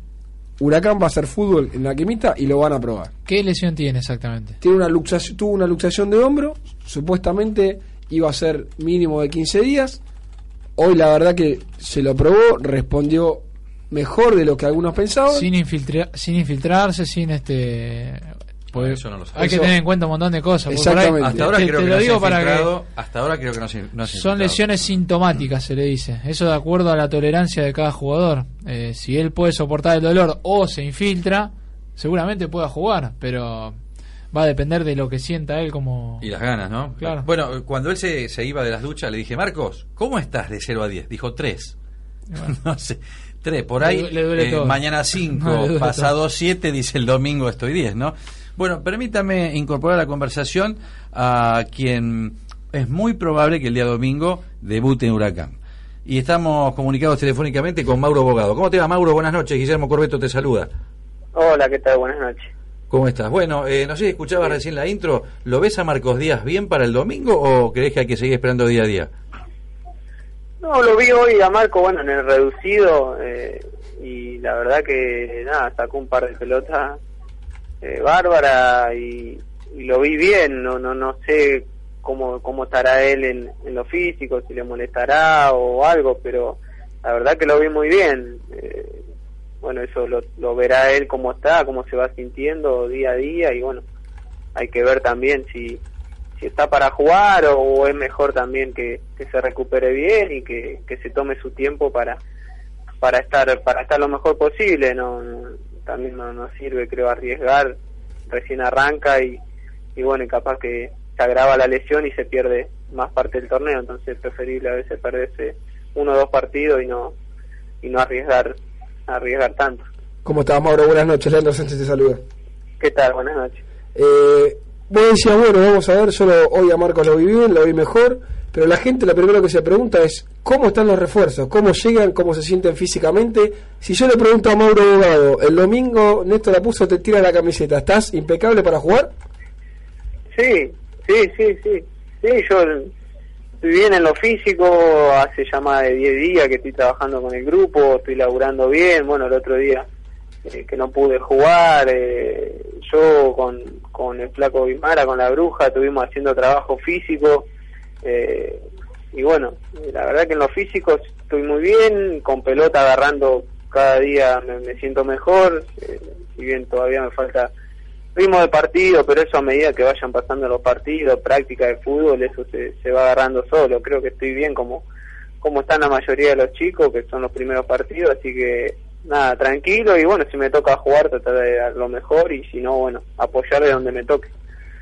Huracán va a hacer fútbol en la quemita y lo van a probar. ¿Qué lesión tiene exactamente? Tiene una luxación, tuvo una luxación de hombro, supuestamente iba a ser mínimo de 15 días. Hoy la verdad que se lo probó, respondió mejor de lo que algunos pensaban. Sin, infiltra- sin infiltrarse, sin este. porque Eso no lo sabía. hay que Eso- tener en cuenta un montón de cosas. ahí- Exactamente. Hasta ahora te- creo te que lo no se digo ha para que- infiltrado, hasta ahora creo que no se, no se ha Son lesiones sintomáticas, se le dice. Eso de acuerdo a la tolerancia de cada jugador. Eh, si él puede soportar el dolor o se infiltra, seguramente pueda jugar, pero va a depender de lo que sienta él como... Y las ganas, ¿no? Claro. Bueno, cuando él se, se iba de las duchas, le dije, Marcos, ¿cómo estás de 0 a 10? Dijo 3. (laughs) no sé, 3. Por ahí, Le du- le duele eh, todo. mañana 5, (laughs) No, le duele pasado 7, dice el domingo estoy 10, ¿no? Bueno, permítame incorporar a la conversación a quien es muy probable que el día domingo debute en Huracán. Y estamos comunicados telefónicamente con Mauro Bogado. ¿Cómo te va, Mauro? Buenas noches. Guillermo Corbeto te saluda. Hola, ¿qué tal? Buenas noches. ¿Cómo estás? Bueno, eh, no sé si escuchabas recién la intro. ¿Lo ves a Marcos Díaz bien para el domingo o crees que hay que seguir esperando día a día? No, lo vi hoy a Marco, bueno, en el reducido, eh, y la verdad que, nada, sacó un par de pelotas eh, bárbara y, y lo vi bien, no no no sé cómo cómo estará él en, en lo físico, si le molestará o algo, pero la verdad que lo vi muy bien. Eh, bueno, eso lo, lo verá él cómo está, cómo se va sintiendo día a día y bueno, hay que ver también si si está para jugar o, es mejor también que, que se recupere bien y que, que se tome su tiempo para para estar para estar lo mejor posible no, no- también no, no sirve creo arriesgar recién arranca y, y bueno y capaz que se agrava la lesión y se pierde más parte del torneo entonces es preferible a veces perderse uno o dos partidos y no y no arriesgar arriesgar tanto ¿Cómo estás, Mauro? Buenas noches, Leandro Sánchez te saluda. qué tal buenas noches Eh, vos decías, bueno, vamos a ver, yo lo- hoy a Marcos lo vi bien, lo vi mejor, pero la gente lo primero que se pregunta es, ¿cómo están los refuerzos? ¿Cómo llegan? ¿Cómo se sienten físicamente? Si yo le pregunto a Mauro Bogado, el domingo Néstor la puso, te tira la camiseta, ¿estás impecable para jugar? Sí, sí, sí, sí. Sí, yo estoy bien en lo físico, hace ya más de 10 días que estoy trabajando con el grupo, estoy laburando bien. Bueno, el otro día eh, que no pude jugar, eh, yo con, con el flaco Bimara, con la bruja, estuvimos haciendo trabajo físico. eh, y bueno, la verdad que en lo físico estoy muy bien, con pelota agarrando cada día me, me siento mejor, eh, si bien todavía me falta ritmo de partido, pero eso a medida que vayan pasando los partidos, práctica de fútbol, eso se, se va agarrando solo. Creo que estoy bien como, como están la mayoría de los chicos, que son los primeros partidos, así que nada, tranquilo y bueno, si me toca jugar, tratar de dar lo mejor y si no, bueno, apoyar de donde me toque.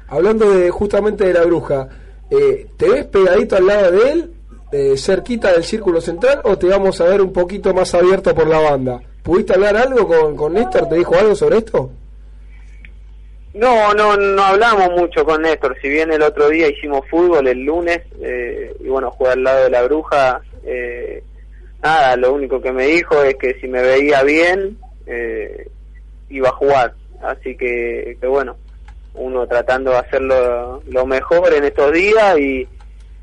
Hablando de justamente de la bruja, eh, ¿te ves pegadito al lado de él, eh, cerquita del círculo central, o te vamos a ver un poquito más abierto por la banda? ¿Pudiste hablar algo con, con Néstor? ¿Te dijo algo sobre esto? No, no, no hablamos mucho con Néstor. Si bien el otro día hicimos fútbol el lunes eh, y bueno, jugué al lado de la bruja, eh, nada, lo único que me dijo es que si me veía bien eh, iba a jugar. Así que, que bueno, uno tratando de hacerlo lo mejor en estos días y,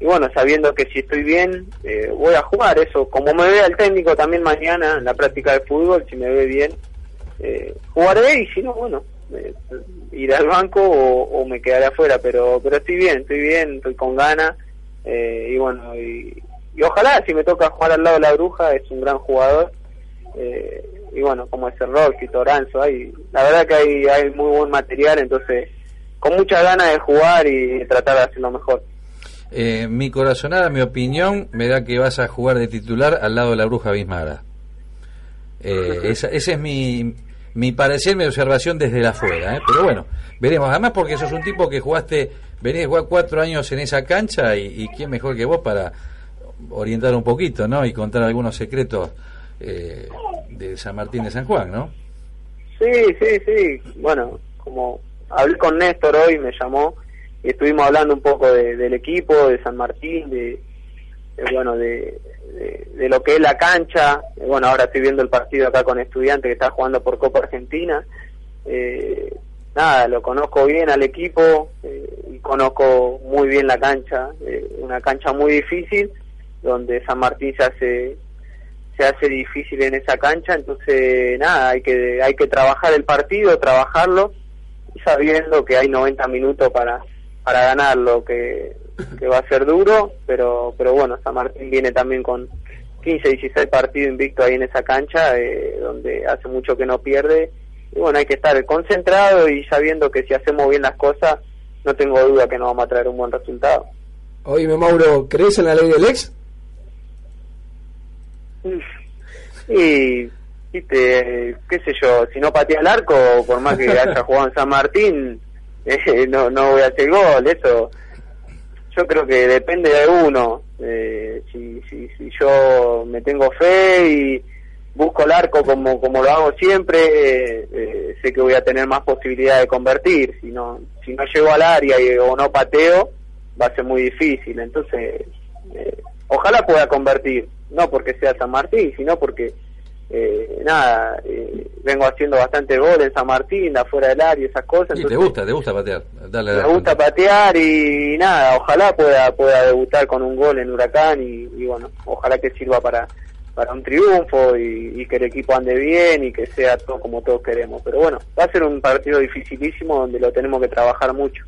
y bueno, sabiendo que si estoy bien eh, voy a jugar. Eso, como me vea el técnico también mañana en la práctica de fútbol, si me ve bien, eh, jugaré y si no, bueno, eh, iré al banco o, o me quedaré afuera, pero pero estoy bien, estoy bien, estoy con ganas eh, y bueno, y, y ojalá si me toca jugar al lado de la bruja, es un gran jugador eh, y bueno, como es el Roxy, Toranzo, hay, la verdad que hay, hay muy buen material, entonces con muchas ganas de jugar y tratar de hacerlo mejor. Eh, mi corazonada, mi opinión, me da que vas a jugar de titular al lado de la bruja Bismara. Eh, (laughs) esa, ese es mi, mi parecer, mi observación desde la afuera. ¿eh? Pero bueno, veremos. Además, porque sos un tipo que jugaste, venís de jugar cuatro años en esa cancha y, y quién mejor que vos para orientar un poquito, ¿no? Y contar algunos secretos eh, de San Martín de San Juan, ¿no? Sí, sí, sí. Bueno, como hablé con Néstor hoy, me llamó y estuvimos hablando un poco de- del equipo, de San Martín, de, bueno, de, de, lo que es la cancha. Eh, Bueno, ahora estoy viendo el partido acá con Estudiante que está jugando por Copa Argentina. Eh, nada, lo conozco bien al equipo eh, y conozco muy bien la cancha, eh, una cancha muy difícil donde San Martín se hace se hace difícil en esa cancha, entonces nada, hay que hay que trabajar el partido, trabajarlo sabiendo que hay 90 minutos para para ganarlo, que, que va a ser duro, pero pero bueno, San Martín viene también con 15, 16 partidos invicto ahí en esa cancha, eh, donde hace mucho que no pierde. Y bueno, hay que estar concentrado y sabiendo que si hacemos bien las cosas, no tengo duda que nos vamos a traer un buen resultado. Oíme, Mauro, ¿crees en la ley del ex? Y, viste, qué sé yo, si no patea el arco, por más que haya jugado en San Martín, (laughs) eh, no, no voy a hacer gol, eso yo creo que depende de uno. Eh, si, si, si yo me tengo fe y busco el arco como, como lo hago siempre, eh, eh, sé que voy a tener más posibilidad de convertir. Si no, si no llego al área y, o no pateo, va a ser muy difícil. Entonces, eh, ojalá pueda convertir, no porque sea San Martín, sino porque eh, nada, eh, vengo haciendo bastante gol en San Martín, afuera del área, esas cosas. Sí, te gusta, te gusta patear. Dale, me dale. gusta patear y, nada, ojalá pueda pueda debutar con un gol en Huracán y, y bueno, ojalá que sirva para para un triunfo y, y que el equipo ande bien y que sea todo como todos queremos. Pero bueno, va a ser un partido dificilísimo donde lo tenemos que trabajar mucho.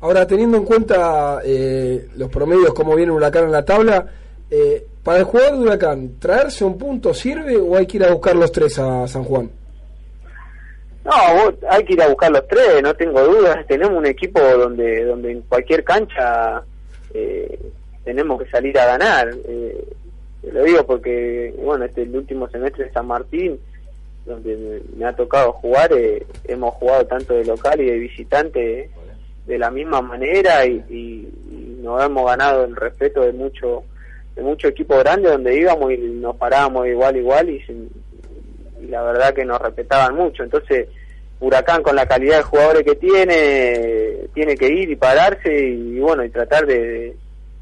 Ahora, teniendo en cuenta eh, los promedios, cómo viene Huracán en la tabla, eh, para el jugador de Huracán, ¿traerse un punto sirve o hay que ir a buscar los tres a San Juan? No, hay que ir a buscar los tres, no tengo dudas. Tenemos un equipo donde donde en cualquier cancha eh, tenemos que salir a ganar. Eh, lo digo porque, bueno, este es el último semestre de San Martín, donde me, ha tocado jugar, eh, hemos jugado tanto de local y de visitante de la misma manera y, y- nos hemos ganado el respeto de mucho de mucho equipo grande donde íbamos y nos parábamos igual igual y, y la verdad que nos respetaban mucho. Entonces Huracán con la calidad de jugadores que tiene tiene que ir y pararse y, bueno y tratar de,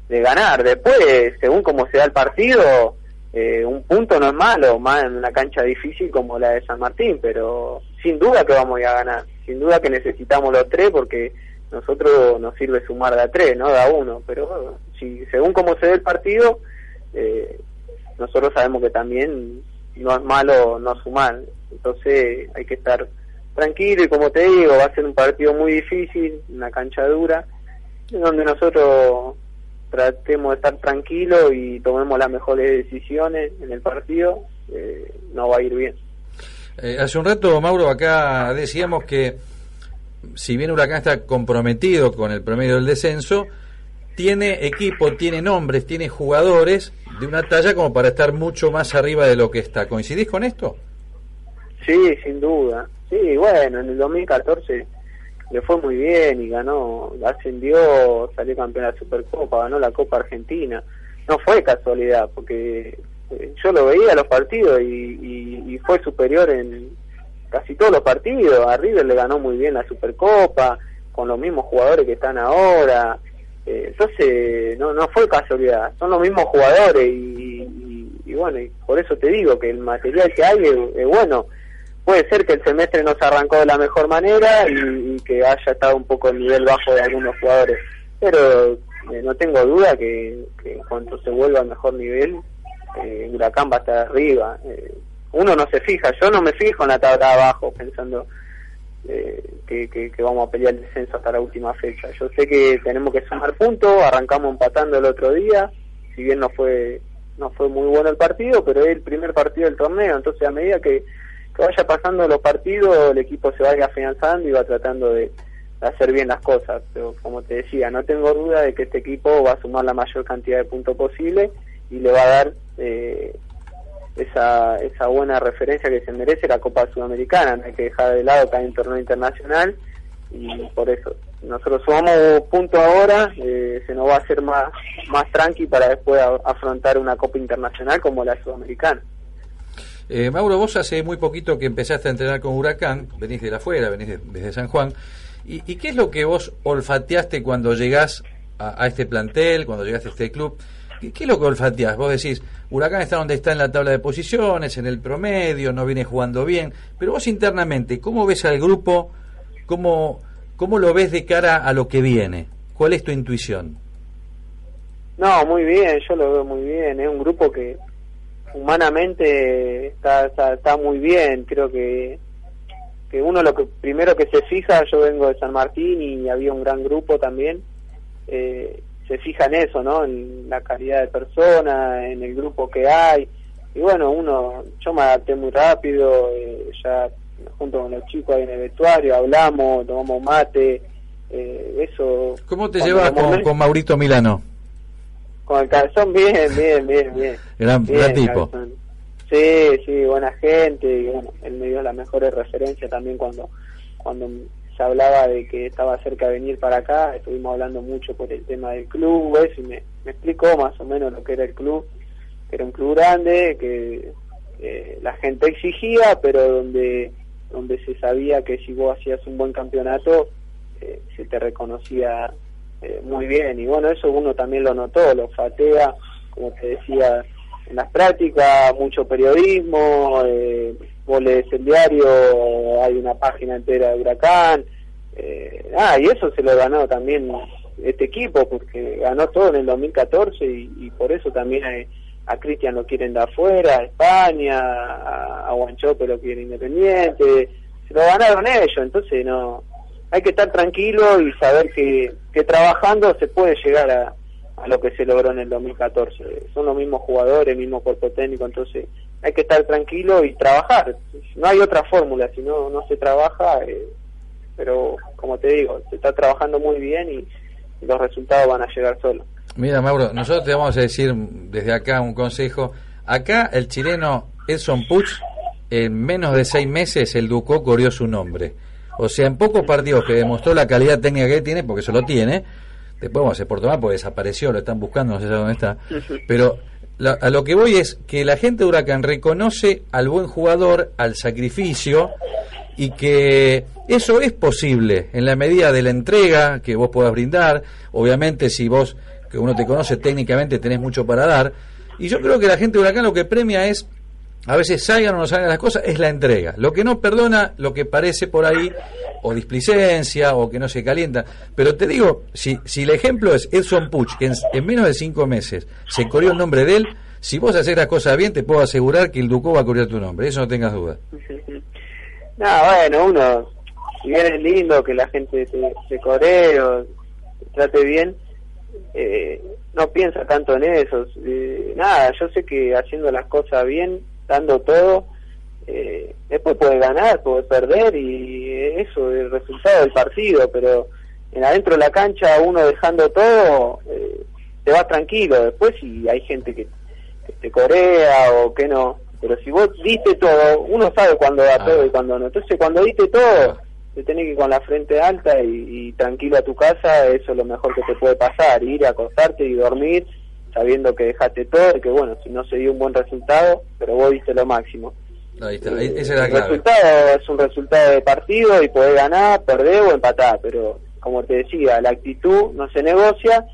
ganar. Después según cómo se da el partido eh, un punto no es malo más en una cancha difícil como la de San Martín pero sin duda que vamos a ir a ganar. Sin duda que necesitamos los tres porque nosotros nos sirve sumar de a tres, no de uno, pero si según cómo se ve el partido, eh, nosotros sabemos que también no es malo no sumar, entonces hay que estar tranquilo y como te digo, va a ser un partido muy difícil, una cancha dura, donde nosotros tratemos de estar tranquilos y tomemos las mejores decisiones en el partido, eh, no va a ir bien. Eh, hace un rato, Mauro, acá decíamos que si bien Huracán está comprometido con el promedio del descenso, tiene equipo, tiene nombres, tiene jugadores de una talla como para estar mucho más arriba de lo que está. ¿Coincidís con esto? Sí, sin duda. Sí, bueno, en el 2014 le fue muy bien y ganó, ascendió, salió campeón de la Supercopa, ganó la Copa Argentina. No fue casualidad, porque eh, yo lo veía los partidos y, y, y fue superior en casi todos los partidos. A River le ganó muy bien la Supercopa, con los mismos jugadores que están ahora. Eh, entonces, no, no fue casualidad, son los mismos jugadores y, y- y bueno, y por eso te digo que el material que hay es, bueno. Puede ser que el semestre no se arrancó de la mejor manera y, que haya estado un poco el nivel bajo de algunos jugadores, pero eh, no tengo duda que, que en cuanto se vuelva al mejor nivel, eh, Huracán va a estar arriba. Eh, uno no se fija, yo no me fijo en la tabla abajo pensando eh, que, que- que vamos a pelear el descenso hasta la última fecha. Yo sé que tenemos que sumar puntos, arrancamos empatando el otro día, si bien no fue no fue muy bueno el partido, pero es el primer partido del torneo, entonces a medida que, que vaya pasando los partidos, el equipo se vaya afianzando y va tratando de, de hacer bien las cosas. Pero como te decía, no tengo duda de que este equipo va a sumar la mayor cantidad de puntos posible y le va a dar eh, esa, esa buena referencia que se merece la Copa Sudamericana. No hay que dejar de lado que hay torneo internacional y por eso nosotros sumamos puntos ahora, eh, se nos va a hacer más, más tranqui para después afrontar una Copa Internacional como la Sudamericana. Eh, Mauro, vos hace muy poquito que empezaste a entrenar con Huracán, venís de la afuera, venís de- desde San Juan. ¿Y, y qué es lo que vos olfateaste cuando llegás a, a este plantel, cuando llegaste a este club? ¿Qué, qué es lo que olfateás? Vos decís, Huracán está donde está en la tabla de posiciones, en el promedio, no viene jugando bien. Pero vos internamente, ¿cómo ves al grupo ¿cómo, ¿cómo lo ves de cara a lo que viene? ¿Cuál es tu intuición? No, muy bien, yo lo veo muy bien. Es un grupo que humanamente está, está, muy bien. Creo que, que uno lo que primero que se fija, yo vengo de San Martín y había un gran grupo también. Eh, se fija en eso, ¿no? En la calidad de persona, en el grupo que hay. Y bueno, uno, yo me adapté muy rápido, eh, ya junto con los chicos ahí en el vestuario, hablamos, tomamos mate, eh, eso... ¿Cómo te llevas con, Maurito Milano? Con el calzón, bien, bien, bien, bien. Gran- Bien, gran tipo. Calzón. Sí, sí, buena gente, y bueno, él me dio las mejores referencias también cuando, cuando se hablaba de que estaba cerca de venir para acá, estuvimos hablando mucho por el tema del club, eso, y me, explicó más o menos lo que era el club, que era un club grande, que la gente exigía, pero donde, donde se sabía que si vos hacías un buen campeonato, eh, se te reconocía eh, muy bien, y bueno, eso uno también lo notó, lo fatea, como te decía, en las prácticas, mucho periodismo, eh, el diario, hay una página entera de Huracán, eh, ah, y eso se lo ganó también este equipo, porque ganó todo en el 2014 y, y por eso también a Cristian lo quieren de afuera, a España, a, a Guanchope lo quieren independiente, se lo ganaron ellos, entonces no, hay que estar tranquilo y saber que, que trabajando se puede llegar a, a lo que se logró en el 2014. Son los mismos jugadores, el mismo cuerpo técnico, entonces hay que estar tranquilo y trabajar. No hay otra fórmula, si no, no se trabaja, eh, pero como te digo, se está trabajando muy bien y, los resultados van a llegar solos. Mira, Mauro, nosotros te vamos a decir desde acá un consejo. Acá el chileno Edson Puch, en menos de seis meses, el Ducó corrió su nombre. O sea, en pocos partidos que demostró la calidad técnica que tiene, porque eso lo tiene, después vamos a hacer por tomar porque desapareció, lo están buscando, no sé dónde está. Pero la- a lo que voy es que la gente de Huracán reconoce al buen jugador, al sacrificio, y que eso es posible en la medida de la entrega que vos puedas brindar. Obviamente, si vos, que uno te conoce técnicamente, tenés mucho para dar. Y yo creo que la gente de Huracán lo que premia es, a veces salgan o no salgan las cosas, es la entrega. Lo que no perdona, lo que parece por ahí, o displicencia, o que no se calienta. Pero te digo, si, si el ejemplo es Edson Puch, que en, en menos de cinco meses se corrió el nombre de él, si vos haces las cosas bien, te puedo asegurar que el Ducó va a correr tu nombre. Eso no tengas duda. No, bueno, uno, si bien es lindo que la gente te, te o te trate bien, eh, no piensa tanto en eso. Eh, nada, yo sé que haciendo las cosas bien, dando todo, eh, después puede ganar, puede perder y eso es el resultado del partido, pero en adentro de la cancha uno dejando todo, eh, te vas tranquilo. Después si hay gente que, que te corea o que no, pero si vos diste todo, uno sabe cuándo da Ah. todo y cuándo no. Entonces cuando diste todo, te tenés que ir con la frente alta y, y tranquilo a tu casa, eso es lo mejor que te puede pasar, ir a acostarte y dormir sabiendo que dejaste todo y que bueno, si no se dio un buen resultado, pero vos diste lo máximo. Ahí está, ahí- esa el clave. resultado es un resultado de partido y podés ganar, perder o empatar, pero como te decía, la actitud no se negocia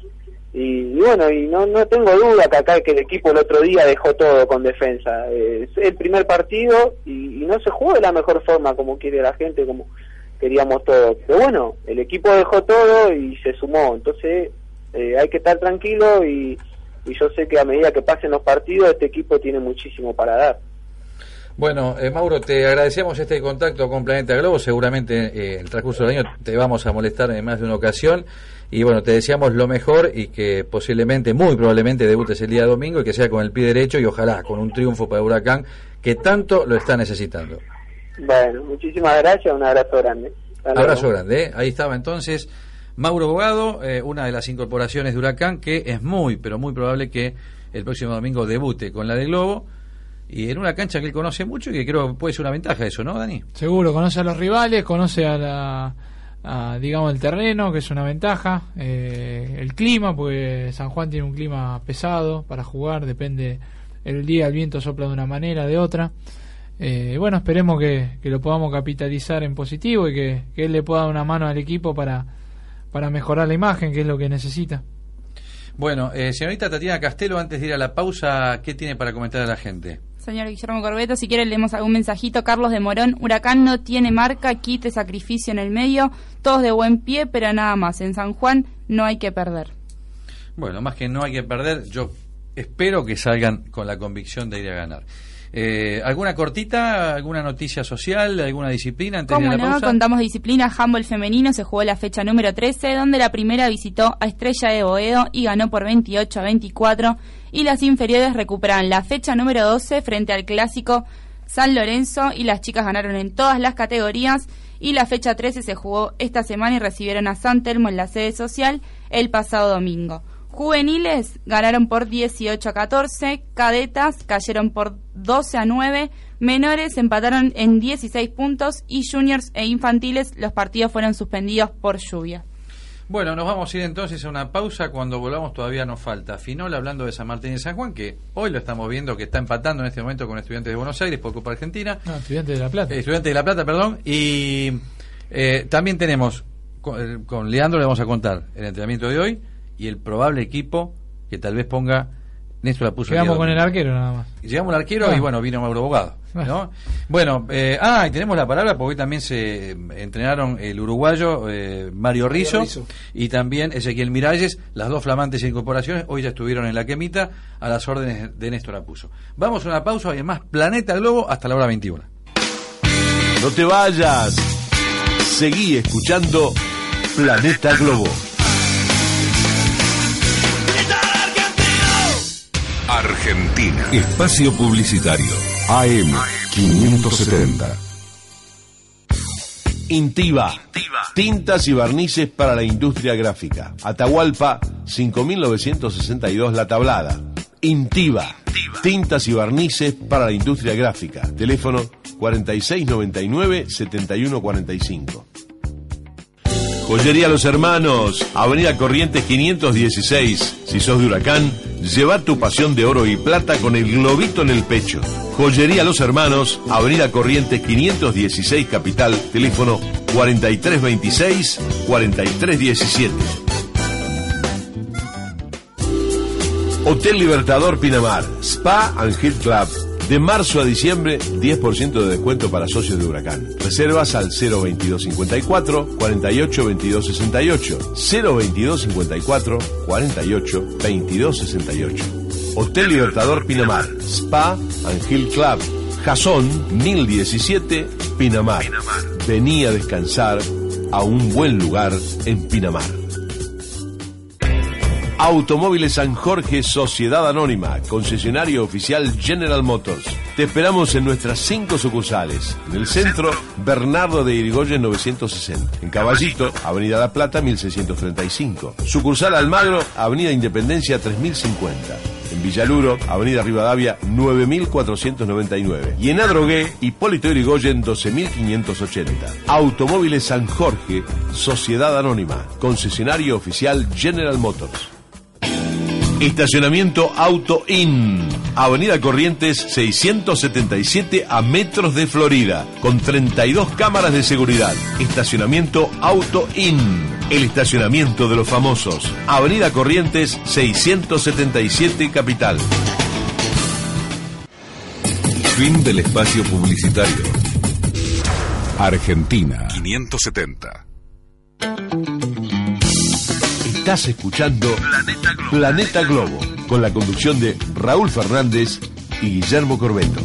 y, y bueno, y no, no tengo duda que acá que el equipo el otro día dejó todo con defensa. Es el primer partido y, y no se jugó de la mejor forma como quiere la gente, como queríamos todos. Pero bueno, el equipo dejó todo y se sumó, entonces eh, hay que estar tranquilo y, y yo sé que a medida que pasen los partidos este equipo tiene muchísimo para dar. Bueno, eh, Mauro, te agradecemos este contacto con Planeta Globo. Seguramente eh, en el transcurso del año te vamos a molestar en más de una ocasión. Y bueno, te deseamos lo mejor y que posiblemente, muy probablemente, debutes el día domingo y que sea con el pie derecho y ojalá con un triunfo para Huracán que tanto lo está necesitando. Bueno, muchísimas gracias, un abrazo grande. Hasta luego. Abrazo grande. ¿eh? Ahí estaba entonces Mauro Bogado, eh, una de las incorporaciones de Huracán, que es muy, pero muy probable que el próximo domingo debute con la de Globo. Y en una cancha que él conoce mucho y que creo que puede ser una ventaja eso, ¿no, Dani? Seguro, conoce a los rivales, conoce a la, a, digamos, el terreno, que es una ventaja, eh, el clima, porque San Juan tiene un clima pesado para jugar, depende el día, el viento sopla de una manera, de otra. Eh, bueno, esperemos que, que lo podamos capitalizar en positivo y que, que él le pueda dar una mano al equipo para, para mejorar la imagen, que es lo que necesita. Bueno, eh, señorita Tatiana Castelo, antes de ir a la pausa, ¿qué tiene para comentar a la gente? Señor Guillermo Corbeto, si quiere leemos algún mensajito. Carlos de Morón, Huracán no tiene marca, quite sacrificio en el medio, todos de buen pie, pero nada más. En San Juan no hay que perder. Bueno, más que no hay que perder, yo espero que salgan con la convicción de ir a ganar. Eh, ¿Alguna cortita, alguna noticia social, alguna disciplina antes de la no, pausa? contamos disciplina, handball femenino se jugó la fecha número 13, donde la primera visitó a Estrella de Boedo y ganó por 28 a 24, y las inferiores recuperan la fecha número 12 frente al clásico San Lorenzo, y las chicas ganaron en todas las categorías, y la fecha 13 se jugó esta semana y recibieron a San Telmo en la sede social el pasado domingo. Juveniles ganaron por 18 a 14, cadetas cayeron por 12 a 9, menores empataron en 16 puntos y juniors e infantiles los partidos fueron suspendidos por lluvia. Bueno, nos vamos a ir entonces a una pausa. Cuando volvamos todavía nos falta Finol hablando de San Martín y San Juan, que hoy lo estamos viendo que está empatando en este momento con Estudiantes de Buenos Aires por Copa Argentina. No, estudiante de La Plata. Eh, Estudiantes de La Plata, perdón. Y eh, también tenemos, con, eh, con Leandro le vamos a contar el entrenamiento de hoy y el probable equipo que tal vez ponga Néstor la puso día con el arquero nada más. Llegamos al arquero Ah. y bueno, vino Mauro Bogado. ¿no? Bueno, eh, ah, y tenemos la palabra porque hoy también se entrenaron el uruguayo eh, Mario Rizzo, Rizzo. y también Ezequiel Miralles, las dos flamantes incorporaciones, hoy ya estuvieron en la quemita a las órdenes de Néstor Apuso. Vamos a una pausa y más Planeta Globo hasta la hora 21. No te vayas. Seguí escuchando Planeta Globo. Argentina. Espacio Publicitario. AM 570. Intiva. Tintas y barnices para la industria gráfica. Atahualpa 5962 La Tablada. Intiva. Tintas y barnices para la industria gráfica. Teléfono 4699-7145. Joyería Los Hermanos, Avenida Corrientes 516. Si sos de Huracán, lleva tu pasión de oro y plata con el globito en el pecho. Joyería Los Hermanos, Avenida Corrientes 516 Capital, teléfono 4326-4317. Hotel Libertador Pinamar, Spa Heat Club. De marzo a diciembre, 10% de descuento para socios de Huracán. Reservas al 02254 48 22 68. 02254 48 22 68. Hotel Libertador Pinamar, Spa Hill Club. Jason 1017 Pinamar. Vení a descansar a un buen lugar en Pinamar. Automóviles San Jorge Sociedad Anónima, concesionario oficial General Motors. Te esperamos en nuestras cinco sucursales. En el centro, Bernardo de Irigoyen 960. En Caballito, Avenida La Plata 1635. Sucursal Almagro, Avenida Independencia 3050. En Villaluro, Avenida Rivadavia 9499. Y en Adrogué, Hipólito Irigoyen 12580. Automóviles San Jorge Sociedad Anónima, concesionario oficial General Motors. Estacionamiento Auto In. Avenida Corrientes 677 a metros de Florida. Con 32 cámaras de seguridad. Estacionamiento Auto In. El estacionamiento de los famosos. Avenida Corrientes 677 Capital. Fin del espacio publicitario. Argentina 570. Estás escuchando Planeta Globo. con la conducción de Raúl Fernández y Guillermo Corbeto.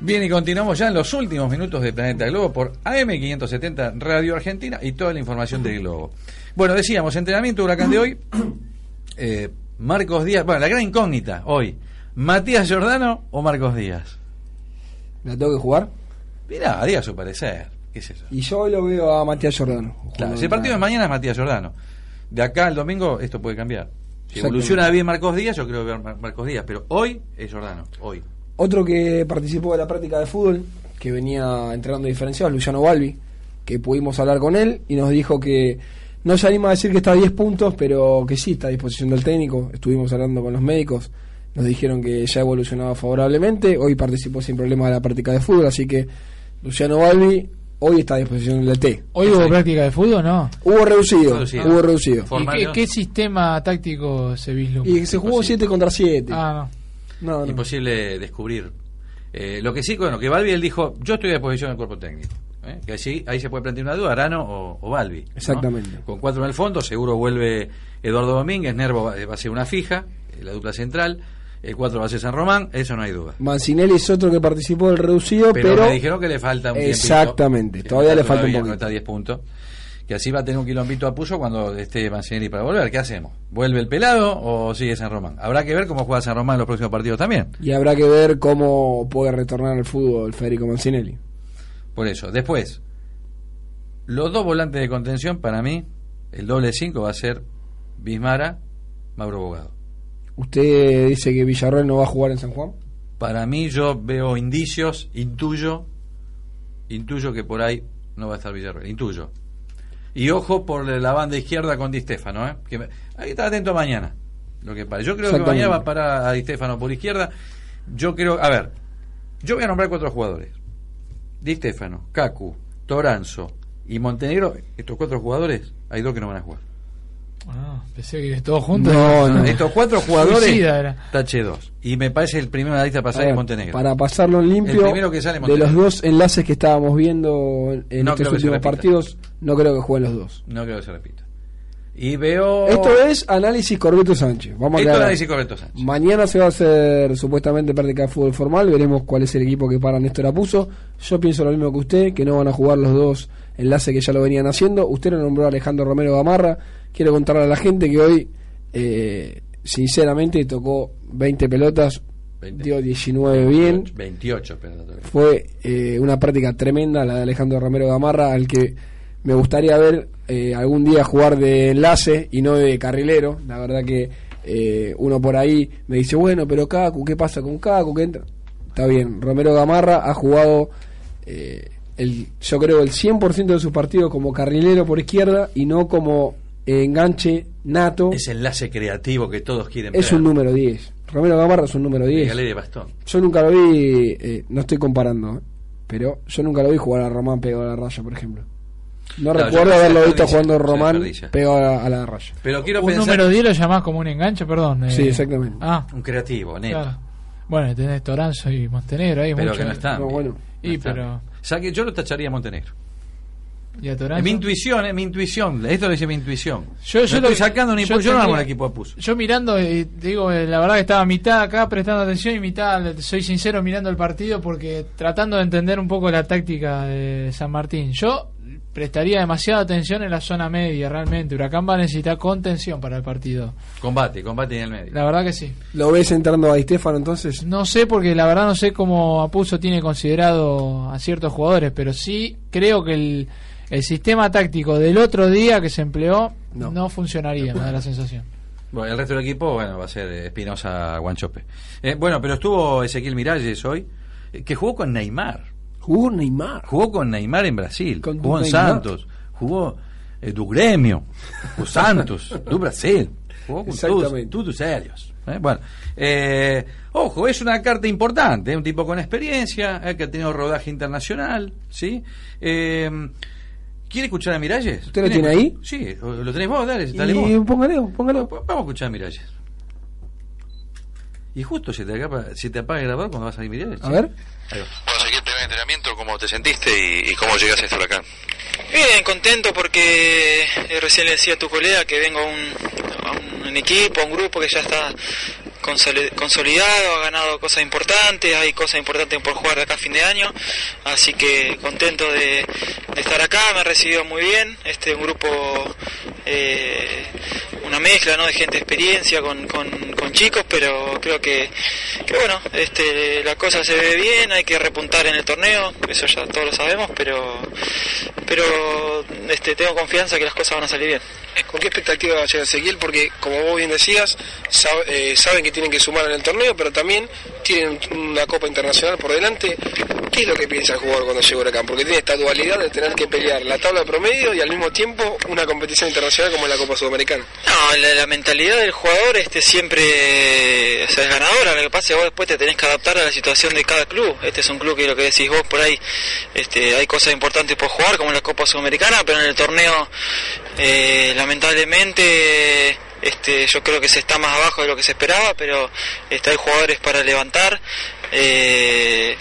Bien, y continuamos ya en los últimos minutos de Planeta Globo por AM570 Radio Argentina y toda la información del Globo. Bueno, decíamos, entrenamiento huracán de hoy. (clears throat) eh, Marcos Díaz, bueno, la gran incógnita hoy. ¿Matías Giordano o Marcos Díaz? ¿La tengo que jugar? Mirá, diga su parecer. ¿Qué es eso? Y yo hoy lo veo a Matías Giordano. Claro, si el partido de mañana es Matías Giordano. De acá al domingo esto puede cambiar. Si evoluciona bien Marcos Díaz, yo creo que va Mar- Marcos Díaz. Pero hoy es Giordano. Hoy. Otro que participó de la práctica de fútbol, que venía entrenando diferenciados, Luciano Balbi, que pudimos hablar con él y nos dijo que no se anima a decir que está a 10 puntos, pero que sí está a disposición del técnico. Estuvimos hablando con los médicos nos dijeron que ya evolucionaba favorablemente. Hoy participó sin problema de la práctica de fútbol, así que Luciano Balbi hoy está a disposición del T. ¿Hoy hubo práctica de fútbol no? Hubo reducido, Reducido. hubo reducido. ¿Y qué, qué sistema táctico se vislumbra? Y se jugó 7 contra 7. Ah, no. No, no. Imposible descubrir. Eh, lo que sí, bueno, que Balbi él dijo, yo estoy a disposición del cuerpo técnico. ¿Eh? Que así, ahí se puede plantear una duda, Arano o, o Balbi. ¿no? Exactamente. Con cuatro en el fondo, seguro vuelve Eduardo Domínguez, Nervo va, va a ser una fija, eh, la dupla central, el 4 va a ser San Román, eso no hay duda. Mancinelli es otro que participó del reducido, Pero, pero, me dijeron que le falta un tiempito, Exactamente, que todavía le falta un todavía, poquito. No está a 10 puntos. Que así va a tener un quilombito a puso cuando esté Mancinelli para volver. ¿Qué hacemos? ¿Vuelve el pelado o sigue San Román? Habrá que ver cómo juega San Román en los próximos partidos también. Y habrá que ver cómo puede retornar al fútbol Federico Mancinelli. Por eso. Después, los dos volantes de contención, para mí, el doble 5 va a ser Bismara, Mauro Bogado. ¿Usted dice que Villarreal no va a jugar en San Juan? Para mí, yo veo indicios, intuyo, intuyo que por ahí no va a estar Villarreal. Intuyo. Y ojo por la banda izquierda con Di Stefano, ¿eh? Que me- hay que estar atento mañana. Lo que pasa. Yo creo que mañana va a parar a Di Stefano por izquierda. Yo creo, a ver, yo voy a nombrar cuatro jugadores. Di Stefano, Kaku, Toranzo y Montenegro. Estos cuatro jugadores, hay dos que no van a jugar. ah, pensé que todos juntos. No, no. Estos cuatro jugadores, tache dos. Y me parece el primero en la lista ver, es Montenegro. Para pasarlo en El limpio, primero que sale de los dos enlaces que estábamos viendo en No estos últimos partidos, no creo que jueguen los dos. No creo que se repita. Y veo. Esto es análisis Corbeto Sánchez. Vamos a Esto es aclarar. análisis Corbeto Sánchez. Mañana se va a hacer supuestamente práctica de fútbol formal. Veremos cuál es el equipo que para Néstor Apuso. Yo pienso lo mismo que usted, que no van a jugar los dos enlaces que ya lo venían haciendo. Usted lo nombró a Alejandro Romero Gamarra. Quiero contarle a la gente que hoy, eh, sinceramente, tocó 20 pelotas, 20. dio 19 bien. 28, pero Fue eh, una práctica tremenda la de Alejandro Romero Gamarra, al que me gustaría ver eh, algún día jugar de enlace y no de carrilero. La verdad que eh, uno por ahí me dice, bueno, pero Kaku, ¿qué pasa con Kaku? ¿Qué entra? Está bien, Romero Gamarra ha jugado, eh, el, yo creo, el 100% de sus partidos como carrilero por izquierda y no como enganche nato. Ese enlace creativo que todos quieren Es un número 10. Romero Gamarra es un número 10. Regale de bastón. Yo nunca lo vi, eh, no estoy comparando, pero yo nunca lo vi jugar a Román pegado a la raya, por ejemplo. No Claro, recuerdo haberlo visto jugando Román pegado a la, a la raya. Pero quiero un pensar. número 10 lo llamás como un enganche, perdón. eh. Sí, exactamente. Ah, Un creativo, neto. claro. Bueno, tenés Toranzo y Montenegro ahí. Pero mucho. que no están. No, bueno. Y No están. pero. O sea que yo lo tacharía a Montenegro. ¿Y a Es Toranzo? mi intuición, es mi intuición. Esto lo dice mi intuición. Yo, yo lo- estoy sacando ni yo por yo no hago un equipo a puso. Yo mirando, y te digo, eh, la verdad que estaba mitad acá prestando atención y mitad, soy sincero, mirando el partido porque tratando de entender un poco la táctica de San Martín. Yo prestaría demasiada atención en la zona media, realmente. Huracán va a necesitar contención para el partido. Combate, combate en el medio. La verdad que sí. ¿Lo ves entrando a Di Stefano entonces? No sé porque la verdad no sé cómo Apuso tiene considerado a ciertos jugadores, pero sí creo que el, el sistema táctico del otro día que se empleó No. no, funcionaría, me da la sensación. Bueno, el resto del equipo, bueno, va a ser Espinosa Guanchope. Eh, bueno, pero estuvo Ezequiel Miralles hoy, eh, que jugó con Neymar. Jugó Neymar. Jugó con Neymar en Brasil. Con jugó en Neymar. Santos. Jugó eh, do Grêmio. O Santos. do Brasil. Jugó con todos, Exactamente. todos serios. Eh, Bueno, eh, ojo, es una carta importante. eh, Un tipo con experiencia, eh, que ha tenido rodaje internacional. ¿sí? ¿Quiere escuchar a Miralles? ¿Usted lo ¿Quiere tiene ahí? Sí, lo tenés vos, dale, dale vos. Y póngale, póngale. Vamos a escuchar a Miralles. Y justo se te, acaba, se te apaga el grabador cuando vas a salir Miralles. A ver. Ahí va. Bueno, seguí el primer entrenamiento, ¿cómo te sentiste y, y cómo llegaste a este huracán? Bien, contento porque eh, recién le decía a tu colega que vengo a un, a un equipo, a un grupo que ya está consolidado, ha ganado cosas importantes, hay cosas importantes por jugar de acá a fin de año, así que contento de, estar acá, me ha recibido muy bien, este un grupo, eh, una mezcla ¿no? de gente experiencia con, con, chicos, pero creo que, que bueno, este, la cosa se ve bien, hay que repuntar en el torneo, eso ya todos lo sabemos, pero pero este, tengo confianza que las cosas van a salir bien. ¿Con qué expectativa va a llegar Ezequiel? Porque, como vos bien decías, eh, saben que tienen que sumar en el torneo, pero también tienen una Copa Internacional por delante. ¿Qué es lo que piensa el jugador cuando llega Huracán? Porque tiene esta dualidad de tener que pelear la tabla promedio y al mismo tiempo una competición internacional como la Copa Sudamericana. No, la, la mentalidad del jugador este siempre o sea, es ganadora. Lo que pasa es que vos después te tenés que adaptar a la situación de cada club. Este es un club que lo que decís vos por ahí, este, hay cosas importantes por jugar, como la Copa Sudamericana, pero en el torneo, eh, lamentablemente, este, yo creo que se está más abajo de lo que se esperaba, pero este, hay jugadores para levantar. eh,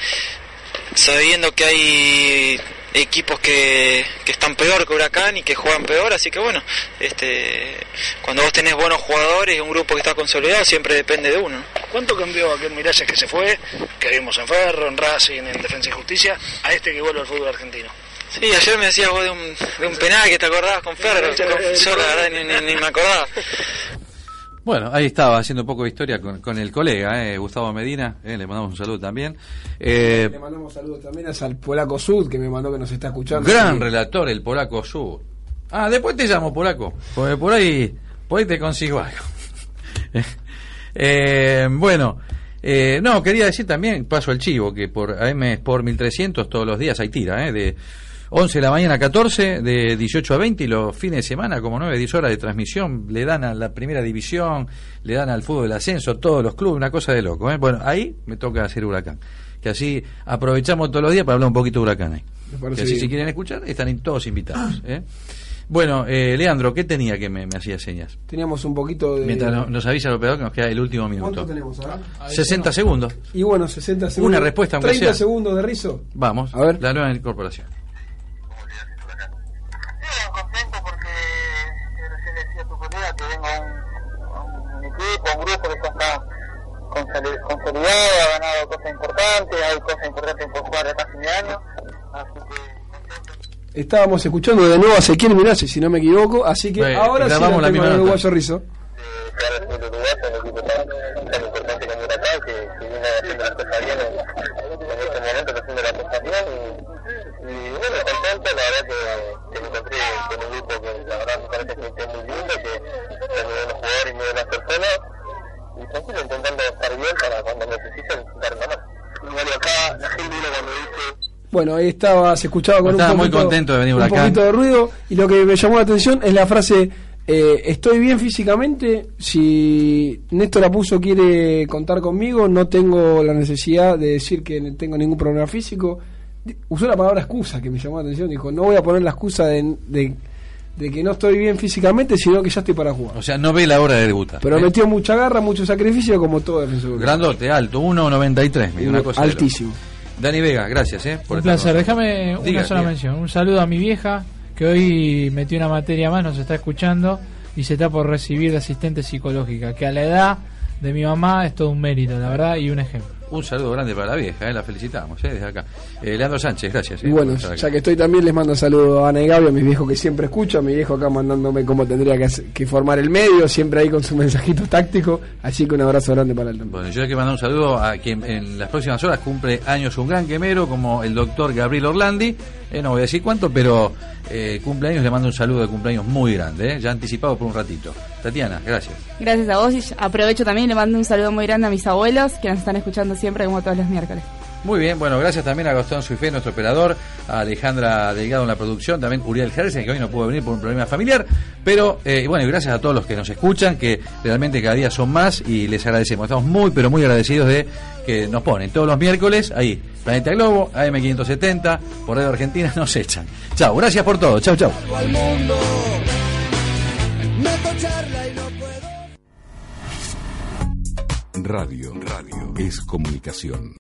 sabiendo que hay equipos que, que están peor que Huracán y que juegan peor, así que bueno, este, cuando vos tenés buenos jugadores y un grupo que está consolidado, siempre depende de uno. ¿Cuánto cambió aquel Miralles que se fue, que vimos en Ferro, en Racing, en Defensa y Justicia, a este que vuelve al fútbol argentino? Sí, ayer me decías vos de un, de un penal que te acordabas con Ferro, yo la verdad ni, ni- ni me acordaba. Bueno, ahí estaba haciendo un poco de historia con, con el colega, eh, Gustavo Medina, eh, le mandamos un saludo también. Eh, Le mandamos saludos también al polaco Sud que me mandó que nos está escuchando. gran Sí. relator, el polaco Sur. Ah, después te llamo polaco, porque por ahí, por ahí te consigo algo. (laughs) Eh, bueno, eh, no, quería decir también, paso al chivo, que por AM Sport 1300 todos los días hay tira, eh, de 11 de la mañana a 14, de 18 a 20 y los fines de semana como 9, 10 horas de transmisión, le dan a la primera división, le dan al fútbol del ascenso, todos los clubes, una cosa de loco. eh. Bueno, ahí me toca hacer huracán. Que así aprovechamos todos los días para hablar un poquito de huracán ahí. Que parece así bien. si quieren escuchar, están todos invitados. ¿eh? Bueno, eh, Leandro, ¿qué tenía que me, me hacía señas? Teníamos un poquito de. Mientras no- nos avisa el operador que nos queda el último minuto. ¿Cuánto tenemos ahora? 60 segundos. Y bueno, 60 segundos. Una respuesta, aunque 30 sea. segundos de rizo. Vamos, A ver. la nueva incorporación. un equipo, un grupo que ya está consoli- consolidado, ha ganado cosas importantes, hay cosas importantes por jugar acá a fin de año. Así que Estábamos escuchando de nuevo a Ezequiel Miralles, si no me equivoco. Así que Bueno, ahora sí la la tengo misma en el nota. uruguayo rizo. claro, el Uruguay es un equipo tan, tan importante como Huracán que, que viene haciendo las cosas bien Bueno, ahí estaba, se escuchaba con Estaba un muy poquito, contento de venir un Huracán. poquito de ruido. Y lo que me llamó la atención es la frase: eh, Estoy bien físicamente. Si Néstor Apuso quiere contar conmigo, no tengo la necesidad de decir que tengo ningún problema físico. Usó la palabra excusa que me llamó la atención. Dijo: No voy a poner la excusa de, de, de que no estoy bien físicamente, sino que ya estoy para jugar. O sea, no ve la hora de debutar. Pero ¿eh? metió mucha garra, mucho sacrificio, como todo defensor. Grandote, alto, 1.93. mira, una cosa de. Altísimo. Dani Vega, gracias. ¿eh? por Un placer. Déjame Diga, una sola diga. mención. Un saludo a mi vieja, que hoy metió una materia más, nos está escuchando y se está por recibir de asistente psicológica, que a la edad de mi mamá es todo un mérito, la verdad, y un ejemplo. Un saludo grande para la vieja, ¿eh? la felicitamos ¿eh? desde acá. Eh, Leandro Sánchez, gracias. ¿eh? Y bueno, estar acá. ya que estoy también, les mando saludos a Ana y Gaby, a mis viejos que siempre escucho, a mi viejo acá mandándome cómo tendría que, hacer- que formar el medio, siempre ahí con sus (laughs) mensajitos tácticos. Así que un abrazo grande para él también. Bueno, yo hay que mandar un saludo a quien en las próximas horas cumple años un gran quemero como el doctor Gabriel Orlandi. Eh, no voy a decir cuánto, pero eh, cumpleaños, le mando un saludo de cumpleaños muy grande, eh, ya anticipado por un ratito. Tatiana, gracias. Gracias a vos y aprovecho también le mando un saludo muy grande a mis abuelos que nos están escuchando siempre como todos los miércoles. Muy bien, bueno, gracias también a Gastón Suifé, nuestro operador, a Alejandra Delgado en la producción, también Uriel Jerez, que hoy no pudo venir por un problema familiar, pero eh, bueno, y gracias a todos los que nos escuchan, que realmente cada día son más y les agradecemos. Estamos muy, pero muy agradecidos de que nos ponen todos los miércoles ahí, Planeta Globo, AM570, por Radio Argentina, nos echan. Chao, gracias por todo, chao, chao. Radio, radio es comunicación.